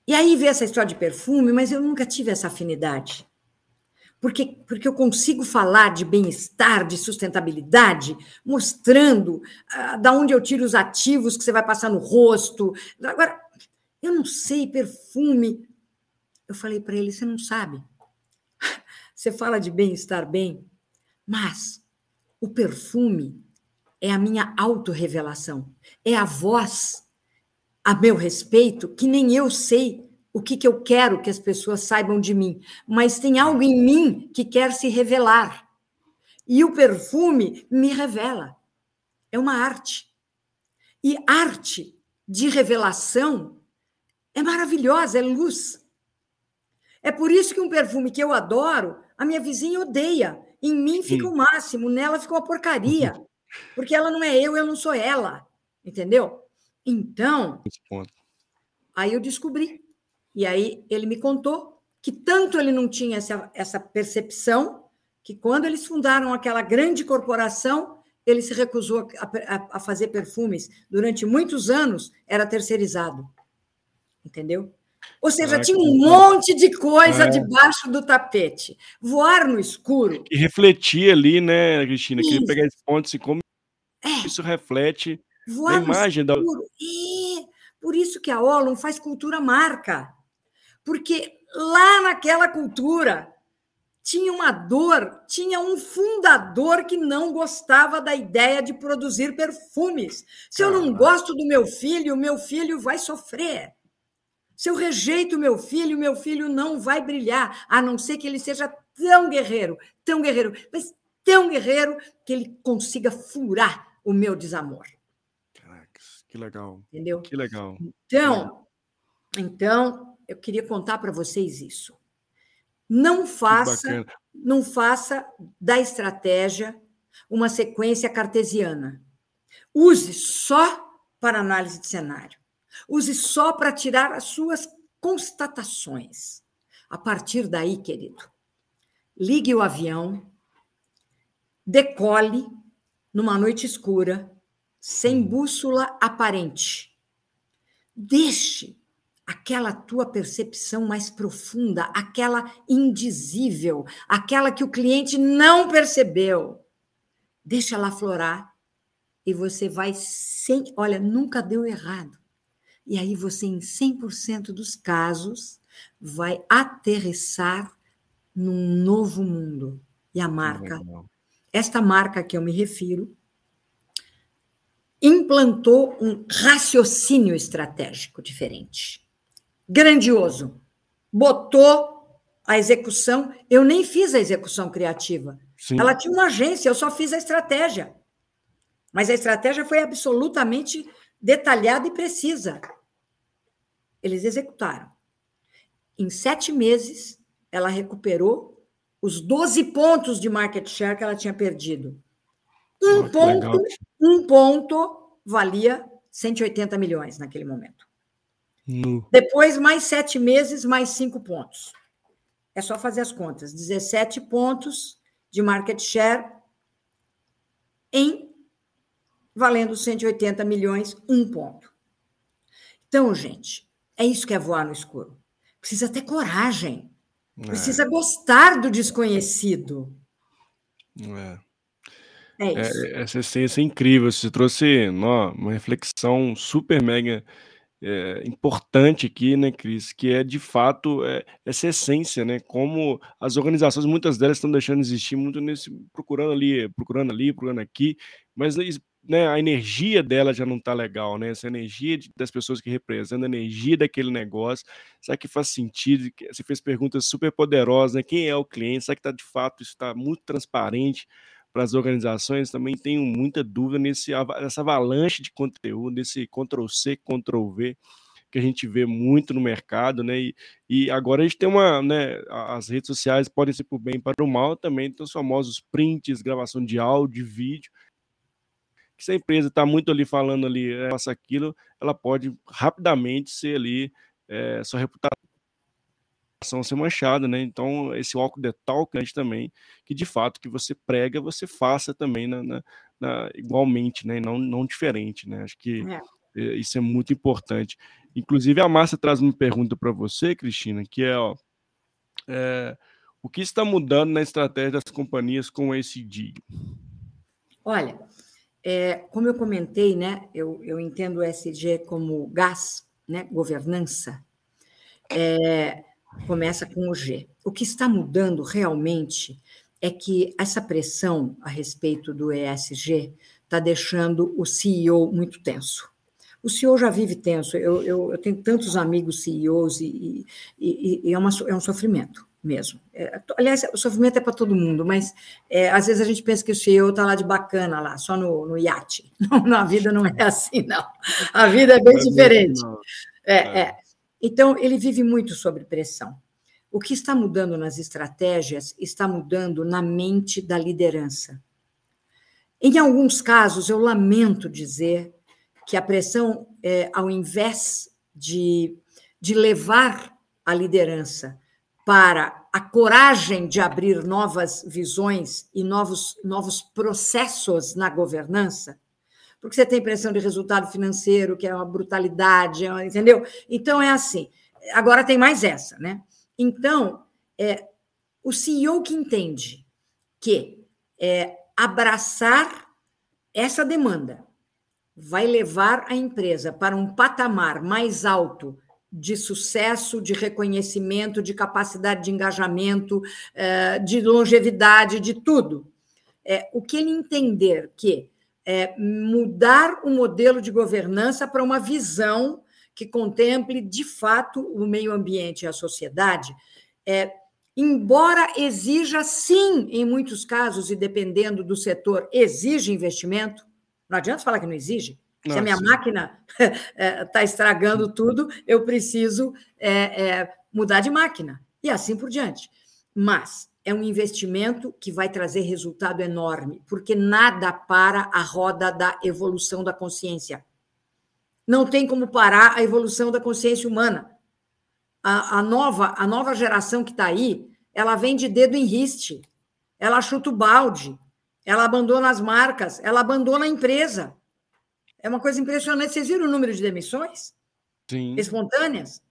e aí veio essa história de perfume, mas eu nunca tive essa afinidade porque, porque eu consigo falar de bem-estar, de sustentabilidade, mostrando ah, da onde eu tiro os ativos que você vai passar no rosto. Agora, eu não sei perfume. Eu falei para ele: você não sabe. *laughs* Você fala de bem-estar bem, mas o perfume é a minha autorrevelação, é a voz a meu respeito que nem eu sei o que, que eu quero que as pessoas saibam de mim, mas tem algo em mim que quer se revelar. E o perfume me revela. É uma arte. E arte de revelação é maravilhosa, é luz. É por isso que um perfume que eu adoro, a minha vizinha odeia. Em mim fica o máximo, nela fica uma porcaria. Porque ela não é eu, eu não sou ela. Entendeu? Então, aí eu descobri e aí ele me contou que tanto ele não tinha essa, essa percepção, que quando eles fundaram aquela grande corporação, ele se recusou a, a, a fazer perfumes. Durante muitos anos, era terceirizado. Entendeu? Ou seja, tinha um monte de coisa é. debaixo do tapete. Voar no escuro. E refletir ali, né, Cristina? Queria pegar esse ponto, assim, como é. isso reflete Voar na imagem da. E por isso que a Olum faz cultura marca. Porque lá naquela cultura tinha uma dor, tinha um fundador que não gostava da ideia de produzir perfumes. Se eu não gosto do meu filho, meu filho vai sofrer. Se eu rejeito meu filho, meu filho não vai brilhar, a não ser que ele seja tão guerreiro, tão guerreiro, mas tão guerreiro que ele consiga furar o meu desamor. Que legal. Entendeu? Que legal. Então, então eu queria contar para vocês isso. Não faça, não faça da estratégia uma sequência cartesiana. Use só para análise de cenário. Use só para tirar as suas constatações. A partir daí, querido, ligue o avião, decole numa noite escura, sem hum. bússola aparente. Deixe aquela tua percepção mais profunda, aquela indizível, aquela que o cliente não percebeu. Deixa ela florar e você vai sem, olha, nunca deu errado. E aí você em 100% dos casos vai aterrissar num novo mundo. E a marca, esta marca que eu me refiro, implantou um raciocínio estratégico diferente grandioso. Botou a execução. Eu nem fiz a execução criativa. Sim. Ela tinha uma agência, eu só fiz a estratégia. Mas a estratégia foi absolutamente detalhada e precisa. Eles executaram. Em sete meses, ela recuperou os 12 pontos de market share que ela tinha perdido. Um oh, ponto, um ponto valia 180 milhões naquele momento. No. Depois, mais sete meses, mais cinco pontos. É só fazer as contas. 17 pontos de market share em valendo 180 milhões, um ponto. Então, gente, é isso que é voar no escuro. Precisa ter coragem. É. Precisa gostar do desconhecido. É. É, é isso. É, essa essência é incrível. Você trouxe uma reflexão super mega é, importante aqui, né, Cris? Que é de fato é, essa essência, né? Como as organizações, muitas delas estão deixando de existir muito nesse procurando ali, procurando ali, procurando aqui, mas né, a energia dela já não está legal, né? Essa energia das pessoas que representam, a energia daquele negócio, será que faz sentido? Você fez perguntas super poderosas, né? Quem é o cliente? Será que está de fato isso está muito transparente para as organizações? Também tenho muita dúvida nesse nessa avalanche de conteúdo, nesse Ctrl C, Ctrl V que a gente vê muito no mercado, né? E, e agora a gente tem uma, né? As redes sociais podem ser por bem para o mal também, tem os famosos prints, gravação de áudio, vídeo que se a empresa está muito ali falando ali, é, faça aquilo, ela pode rapidamente ser ali, é, sua reputação ser manchada, né? Então, esse walk the talk né, também, que de fato que você prega, você faça também na, na, na igualmente, né? Não, não diferente, né? Acho que é. É, isso é muito importante. Inclusive, a Márcia traz uma pergunta para você, Cristina, que é, ó, é, o que está mudando na estratégia das companhias com esse DIG? Olha, é, como eu comentei, né, eu, eu entendo o SG como gás, né, governança, é, começa com o G. O que está mudando realmente é que essa pressão a respeito do ESG está deixando o CEO muito tenso. O CEO já vive tenso. Eu, eu, eu tenho tantos amigos CEOs e, e, e é, uma, é um sofrimento mesmo. É, aliás, o sofrimento é para todo mundo, mas é, às vezes a gente pensa que o CEO está lá de bacana, lá, só no, no iate. *laughs* Não, na vida não é assim, não. A vida é bem diferente. É, é, é. Então, ele vive muito sob pressão. O que está mudando nas estratégias está mudando na mente da liderança. Em alguns casos, eu lamento dizer que a pressão, é, ao invés de, de levar a liderança para a coragem de abrir novas visões e novos, novos processos na governança, porque você tem pressão de resultado financeiro, que é uma brutalidade, é entendeu? Então é assim. Agora tem mais essa, né? Então, é, o CEO que entende que é, abraçar essa demanda vai levar a empresa para um patamar mais alto de sucesso, de reconhecimento, de capacidade de engajamento, eh, de longevidade, de tudo. É, o que ele entender que é mudar o modelo de governança para uma visão que contemple, de fato, o meio ambiente e a sociedade, é, embora exija, sim, em muitos casos, e dependendo do setor, exige investimento, não adianta falar que não exige, se a minha máquina está *laughs* é, estragando tudo, eu preciso é, é, mudar de máquina. E assim por diante. Mas é um investimento que vai trazer resultado enorme, porque nada para a roda da evolução da consciência. Não tem como parar a evolução da consciência humana. A, a nova, a nova geração que está aí, ela vem de dedo em riste, ela chuta o balde, ela abandona as marcas, ela abandona a empresa. É uma coisa impressionante. Vocês viram o número de demissões? Sim. Espontâneas?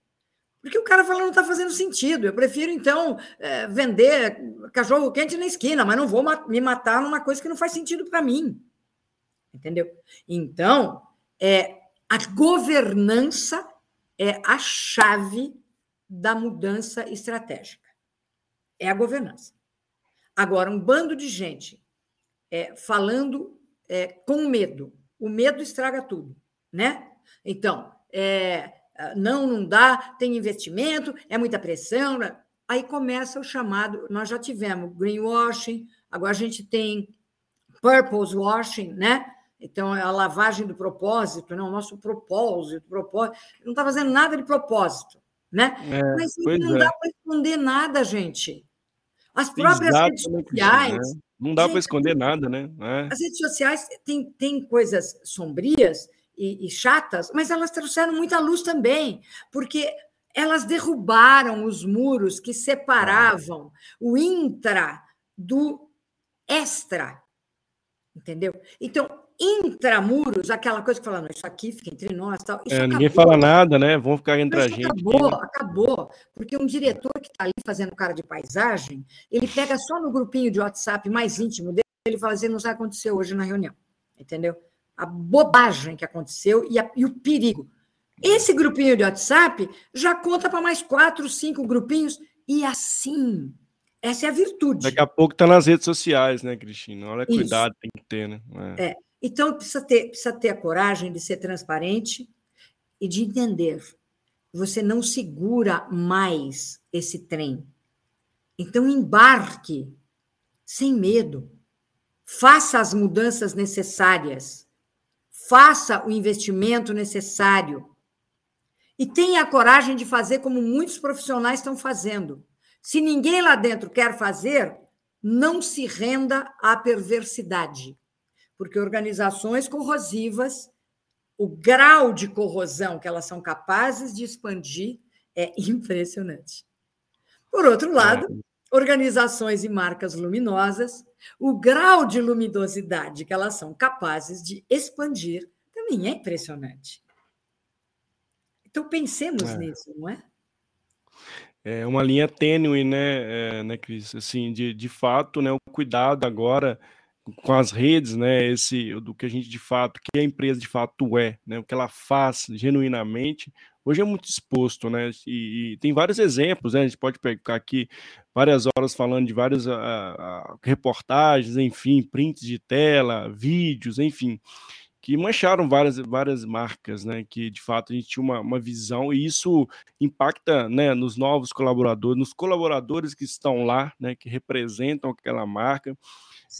Porque o cara fala, não está fazendo sentido. Eu prefiro, então, é, vender cachorro quente na esquina, mas não vou me matar numa coisa que não faz sentido para mim. Entendeu? Então, é, a governança é a chave da mudança estratégica. É a governança. Agora, um bando de gente é, falando é, com medo, o medo estraga tudo, né? Então, é, não, não dá, tem investimento, é muita pressão. Né? Aí começa o chamado. Nós já tivemos greenwashing, agora a gente tem purpose washing, né? Então, é a lavagem do propósito, né? o nosso propósito, propósito, não está fazendo nada de propósito, né? É, Mas não é. dá para esconder nada, gente. As próprias redes sociais. Né? Não dá para esconder nada, né? É. As redes sociais têm, têm coisas sombrias e, e chatas, mas elas trouxeram muita luz também, porque elas derrubaram os muros que separavam o intra do extra. Entendeu? Então, intramuros, aquela coisa que fala, isso aqui fica entre nós. Tal, é, ninguém fala nada, né? Vão ficar entre a gente. Acabou, né? acabou. Porque um diretor que está ali fazendo cara de paisagem, ele pega só no grupinho de WhatsApp mais íntimo dele, ele fala assim, não sabe o que aconteceu hoje na reunião. Entendeu? A bobagem que aconteceu e, a, e o perigo. Esse grupinho de WhatsApp já conta para mais quatro, cinco grupinhos, e assim essa é a virtude. Daqui a pouco está nas redes sociais, né, Cristina? Olha, cuidado Isso. tem que ter, né? É. é. Então, precisa ter, precisa ter a coragem de ser transparente e de entender. Você não segura mais esse trem. Então, embarque sem medo. Faça as mudanças necessárias. Faça o investimento necessário. E tenha a coragem de fazer como muitos profissionais estão fazendo se ninguém lá dentro quer fazer, não se renda à perversidade, porque organizações corrosivas, o grau de corrosão que elas são capazes de expandir é *laughs* impressionante. Por outro lado, é. organizações e marcas luminosas, o grau de luminosidade que elas são capazes de expandir também é impressionante. Então pensemos é. nisso, não é? É uma linha tênue, né, é, né, Cris? Assim, de, de fato, né, o cuidado agora com as redes, né, esse do que a gente de fato, que a empresa de fato é, né, o que ela faz genuinamente, hoje é muito exposto, né, e, e tem vários exemplos, né, a gente pode pegar aqui várias horas falando de várias a, a, reportagens, enfim, prints de tela, vídeos, enfim, que mancharam várias, várias marcas, né? Que de fato a gente tinha uma, uma visão, e isso impacta né, nos novos colaboradores, nos colaboradores que estão lá, né? Que representam aquela marca.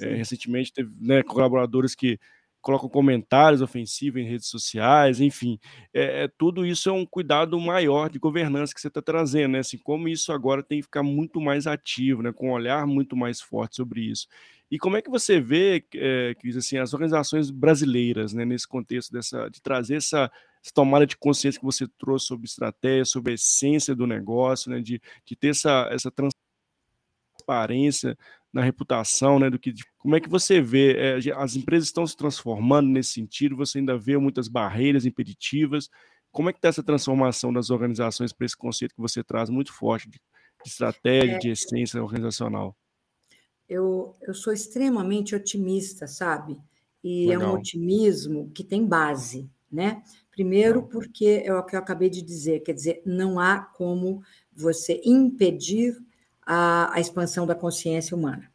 É, recentemente teve né, colaboradores que colocam comentários ofensivos em redes sociais, enfim, é, é, tudo isso é um cuidado maior de governança que você está trazendo, né? Assim, como isso agora tem que ficar muito mais ativo, né? Com um olhar muito mais forte sobre isso. E como é que você vê, é, Cris, assim, as organizações brasileiras, né, nesse contexto dessa, de trazer essa, essa, tomada de consciência que você trouxe sobre estratégia, sobre a essência do negócio, né, de, de ter essa, essa transparência na reputação, né, do que como é que você vê é, as empresas estão se transformando nesse sentido? Você ainda vê muitas barreiras impeditivas? Como é que está essa transformação das organizações para esse conceito que você traz muito forte de, de estratégia, de essência organizacional? eu, eu sou extremamente otimista, sabe? E Legal. é um otimismo que tem base, né? Primeiro, porque é o que eu acabei de dizer, quer dizer, não há como você impedir a, a expansão da consciência humana.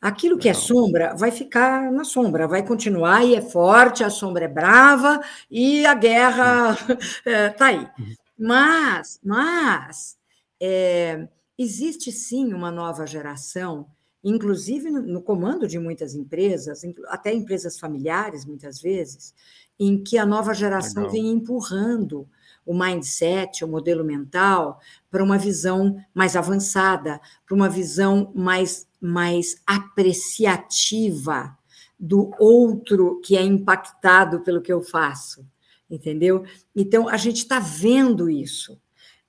Aquilo que é sombra vai ficar na sombra, vai continuar e é forte, a sombra é brava e a guerra está *laughs* é, aí. Uhum. Mas, mas é, existe sim uma nova geração inclusive no, no comando de muitas empresas, até empresas familiares, muitas vezes, em que a nova geração Legal. vem empurrando o mindset, o modelo mental, para uma visão mais avançada, para uma visão mais, mais apreciativa do outro que é impactado pelo que eu faço, entendeu? Então, a gente está vendo isso.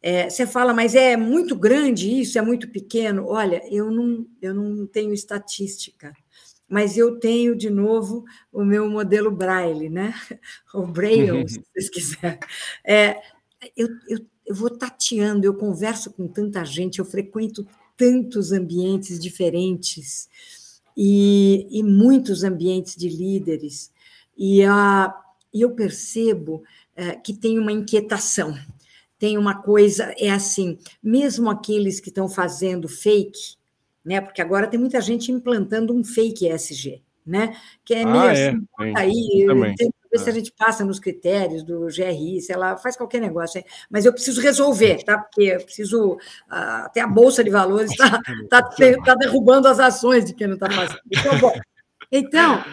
É, você fala, mas é muito grande isso, é muito pequeno. Olha, eu não, eu não tenho estatística, mas eu tenho, de novo, o meu modelo Braille, né? *laughs* O Braille, se *laughs* vocês quiserem. É, eu, eu, eu vou tateando, eu converso com tanta gente, eu frequento tantos ambientes diferentes e, e muitos ambientes de líderes, e, a, eu percebo é, que tem uma inquietação tem uma coisa, é assim, mesmo aqueles que estão fazendo fake, né? Porque agora tem muita gente implantando um fake ESG, né? Que é meio ah, assim, é, aí, tem que ver se a é. gente passa nos critérios do GRI, sei lá, faz qualquer negócio, mas eu preciso resolver, tá? Porque eu preciso, ah, até a Bolsa de Valores está tá, tá derrubando as ações de quem não está fazendo. Então, bom, então,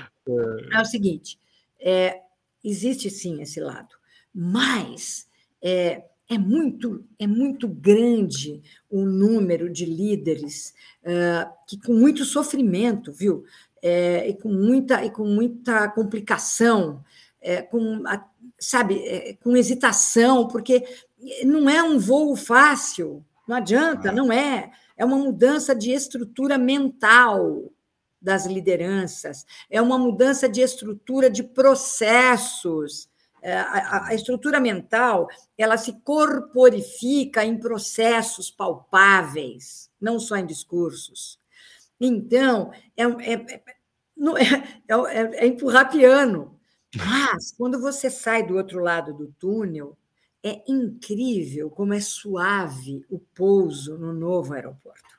é, é o seguinte, é, existe sim esse lado, mas é, é muito, é muito grande o número de líderes uh, que, com muito sofrimento, viu? É, e, com muita, e com muita complicação, é, com, sabe, é, com hesitação, porque não é um voo fácil, não adianta, não é. É uma mudança de estrutura mental das lideranças, é uma mudança de estrutura de processos, a, a, estrutura mental ela se corporifica em processos palpáveis, não só em discursos. Então, é, é, é, é empurrar piano. Mas, quando você sai do outro lado do túnel, é incrível como é suave o pouso no novo aeroporto.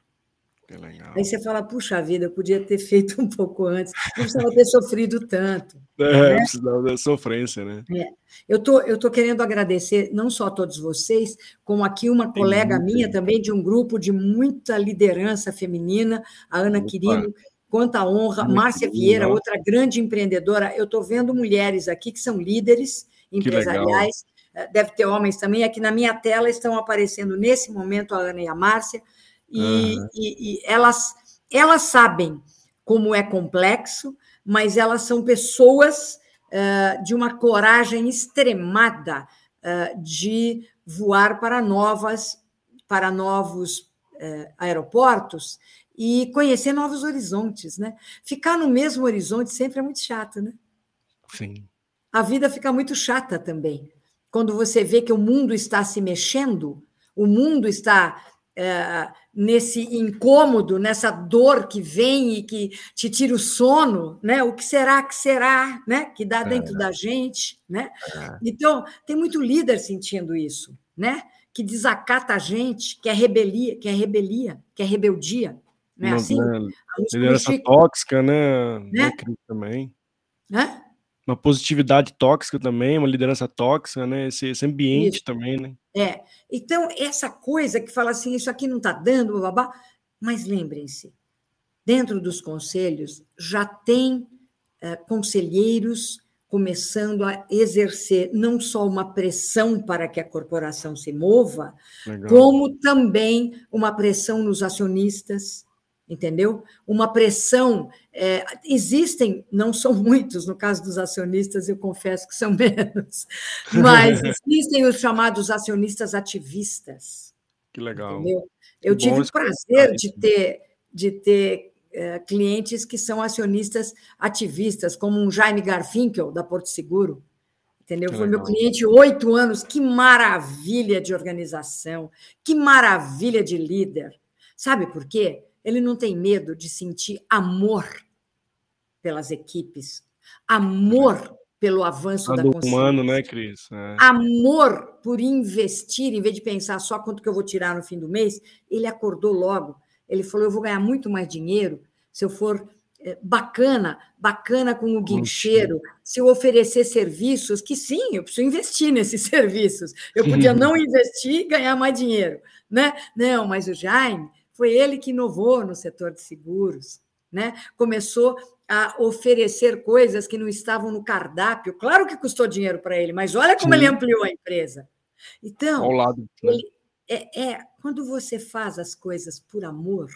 Aí você fala, puxa vida, eu podia ter feito um pouco antes, não precisava ter sofrido tanto. *laughs* É, né? precisava da sofrência, né? É. Eu tô, eu tô querendo agradecer não só a todos vocês, como aqui uma Tem colega minha também de um grupo de muita liderança feminina, a Ana Opa. Quirino, quanta honra, muito Márcia Vieira, outra grande empreendedora. Eu estou vendo mulheres aqui que são líderes empresariais, eh, deve ter homens também. Aqui na minha tela estão aparecendo nesse momento a Ana e a Márcia e, uhum. e, e elas, elas sabem como é complexo, mas elas são pessoas uh, de uma coragem extremada uh, de voar para novas, para novos uh, aeroportos e conhecer novos horizontes, né? Ficar no mesmo horizonte sempre é muito chato, né? Sim. A vida fica muito chata também. Quando você vê que o mundo está se mexendo, o mundo está é, nesse incômodo, nessa dor que vem e que te tira o sono, né? O que será que será, né? Que dá dentro é. da gente, né? É. Então tem muito líder sentindo isso, né? Que desacata a gente, que é rebelia, que é rebelia, que é rebeldia, né? Assim, né? liderança tóxica, né? né? também. Né? Uma positividade tóxica também, uma liderança tóxica, né? Esse, esse ambiente isso. também, né? É. Então, essa coisa que fala assim, isso aqui não está dando, babá. Mas lembrem-se, dentro dos conselhos já tem é, conselheiros começando a exercer não só uma pressão para que a corporação se mova, Legal. como também uma pressão nos acionistas, entendeu? Uma pressão. É, existem, não são *laughs* muitos, no caso dos acionistas, eu confesso que são *laughs* menos, mas *laughs* existem os chamados acionistas ativistas. Que legal. Entendeu? Eu tive o prazer de ter, de ter é, clientes que são acionistas ativistas, como um Jaime Garfinkel, da Porto Seguro. Entendeu? Que Foi legal. meu cliente oito anos. Que maravilha de organização, que maravilha de líder. Sabe por quê? Ele não tem medo de sentir amor pelas equipes, amor pelo avanço da consciência. humano, né, Cris? É. Amor por investir, em vez de pensar só quanto que eu vou tirar no fim do mês, ele acordou logo. Ele falou: eu vou ganhar muito mais dinheiro se eu for é, bacana, bacana com o guincheiro, se eu oferecer serviços, que sim, eu preciso investir nesses *laughs* serviços. Eu podia *laughs* não investir e ganhar mais dinheiro, né? Não, mas o Jaime foi ele que inovou no setor de seguros, né? Começou a oferecer coisas que não estavam no cardápio. Claro que custou dinheiro para ele, mas olha como Sim. ele ampliou a empresa. Então, ao lado. Né? É, é quando você faz as coisas por amor,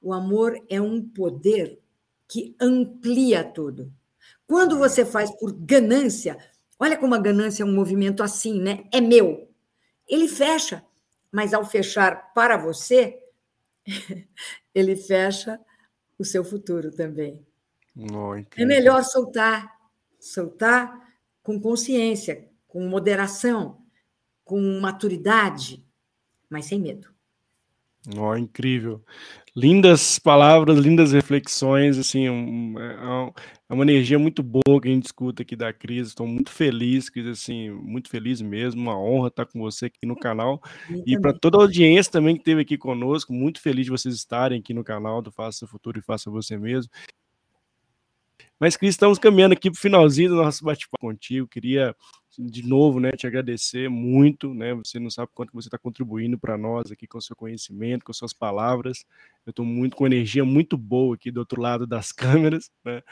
o amor é um poder que amplia tudo. Quando você faz por ganância, olha como a ganância é um movimento assim, né? É meu. Ele fecha, mas ao fechar para você, *laughs* ele fecha o seu futuro também. Oh, é melhor soltar, soltar com consciência, com moderação, com maturidade, mas sem medo. Oh, incrível. Lindas palavras, lindas reflexões, assim, um, é, é uma energia muito boa que a gente escuta aqui da Cris. Estou muito feliz, Cris, assim, muito feliz mesmo. Uma honra estar com você aqui no canal. e para toda a audiência também que esteve aqui conosco, muito feliz de vocês estarem aqui no canal do Faça o Futuro e Faça Você Mesmo. Mas, Cris, estamos caminhando aqui para o finalzinho do nosso bate-papo contigo. Queria de novo, né, te agradecer muito, né? Você não sabe quanto você está contribuindo para nós aqui com o seu conhecimento, com suas palavras. Eu estou muito com energia muito boa aqui do outro lado das *laughs* câmeras, né?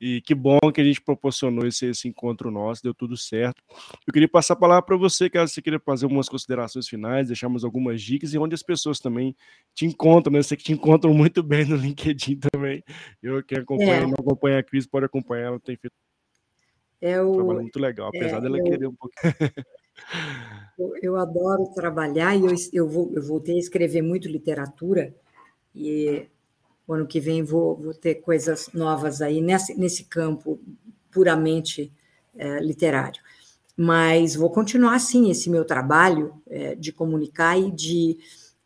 E que bom que a gente proporcionou esse, esse encontro nosso, deu tudo certo. Eu queria passar a palavra para você, caso você queira fazer algumas considerações finais, deixarmos algumas dicas e onde as pessoas também te encontram, né? Eu sei que te encontram muito bem no LinkedIn *laughs* também. Eu que acompanho, é. não acompanho a Cris, pode acompanhar, ela tem feito é o, um trabalho muito legal, apesar é, dela eu, querer um pouquinho. eu, eu, adoro trabalhar e eu, eu, vou, eu voltei a escrever muito literatura e o ano que vem vou, vou ter coisas novas aí nesse, nesse campo puramente é, literário. Mas vou continuar, sim, esse meu trabalho é, de comunicar e de,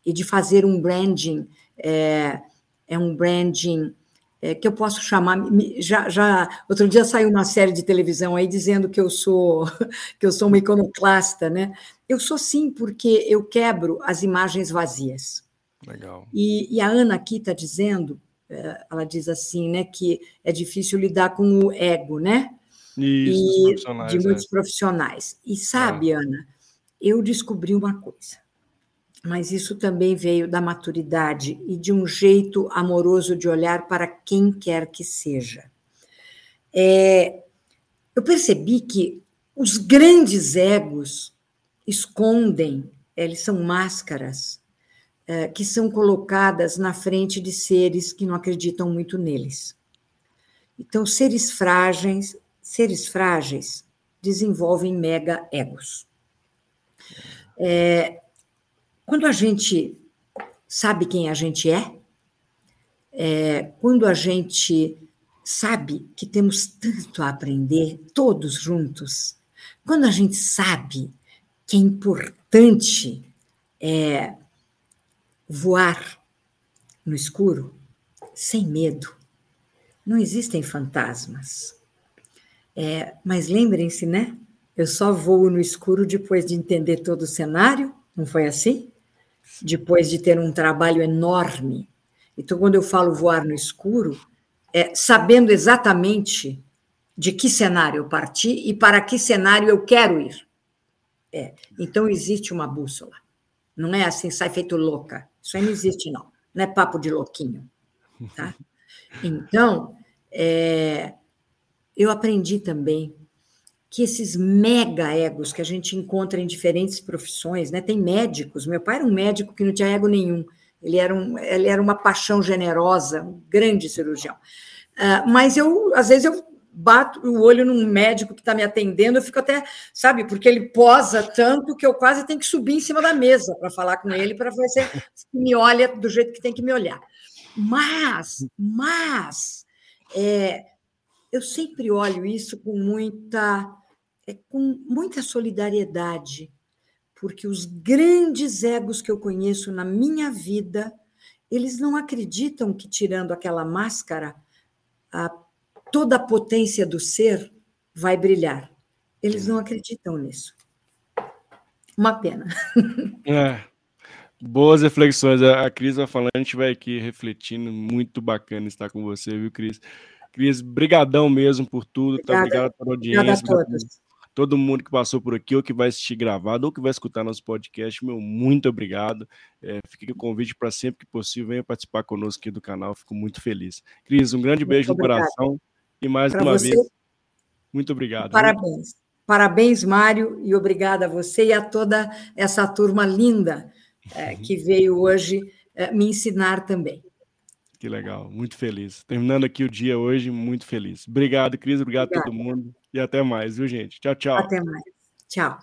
e de fazer um branding, é, é um branding é, que eu posso chamar. Já, já outro dia saiu uma série de televisão aí dizendo que eu sou *laughs* que eu sou uma iconoclasta, né? Eu sou sim porque eu quebro as imagens vazias. Legal. E, e a Ana aqui está dizendo, é, ela diz assim, né, que é difícil lidar com o ego, né? Isso, e, de muitos é. profissionais. E sabe, é. Ana, eu descobri uma coisa mas isso também veio da maturidade e de um jeito amoroso de olhar para quem quer que seja. É, eu percebi que os grandes egos escondem, eles são máscaras é, que são colocadas na frente de seres que não acreditam muito neles. Então, seres frágeis, seres frágeis desenvolvem mega egos. É, quando a gente sabe quem a gente é, é, quando a gente sabe que temos tanto a aprender, todos juntos, quando a gente sabe que é importante é, voar no escuro, sem medo, não existem fantasmas. É, mas lembrem-se, né? Eu só voo no escuro depois de entender todo o cenário, não foi assim? depois de ter um trabalho enorme. Então, quando eu falo voar no escuro, é sabendo exatamente de que cenário eu parti e para que cenário eu quero ir. É. Então, existe uma bússola. Não é assim, sai feito louca. Isso aí não existe, não. Não é papo de louquinho. Tá? Então, é, eu aprendi também que esses mega egos que a gente encontra em diferentes profissões, né? Tem médicos. Meu pai era um médico que não tinha ego nenhum. Ele era, um, ele era uma paixão generosa, um grande cirurgião. Uh, mas eu, às vezes, eu bato o olho num médico que está me atendendo, eu fico até, sabe, porque ele posa tanto que eu quase tenho que subir em cima da mesa para falar com ele, para ver se me olha do jeito que tem que me olhar. Mas, mas, é, eu sempre olho isso com muita é com muita solidariedade, porque os grandes egos que eu conheço na minha vida, eles não acreditam que tirando aquela máscara, a, toda a potência do ser vai brilhar. Eles não acreditam nisso. Uma pena. *laughs* É. Boas reflexões. A Cris vai falando, a gente vai aqui refletindo. Muito bacana estar com você, viu, Cris? Cris, brigadão mesmo por tudo. Obrigada, tá? Obrigado pela audiência. Obrigada a todos todo mundo que passou por aqui, ou que vai assistir gravado, ou que vai escutar nosso podcast, meu muito obrigado. É, fica aqui o convite para sempre que possível, venha participar conosco aqui do canal, fico muito feliz. Cris, um grande muito beijo obrigado. no coração e mais pra uma você, vez, muito obrigado. Parabéns. Viu? Parabéns, Mário, e obrigada a você e a toda essa turma linda é, que veio hoje é, me ensinar também. Que legal, muito feliz. Terminando aqui o dia hoje, muito feliz. Obrigado, Cris, obrigado, obrigado. a todo mundo. E até mais, viu, gente? Tchau, tchau. Até mais. Tchau.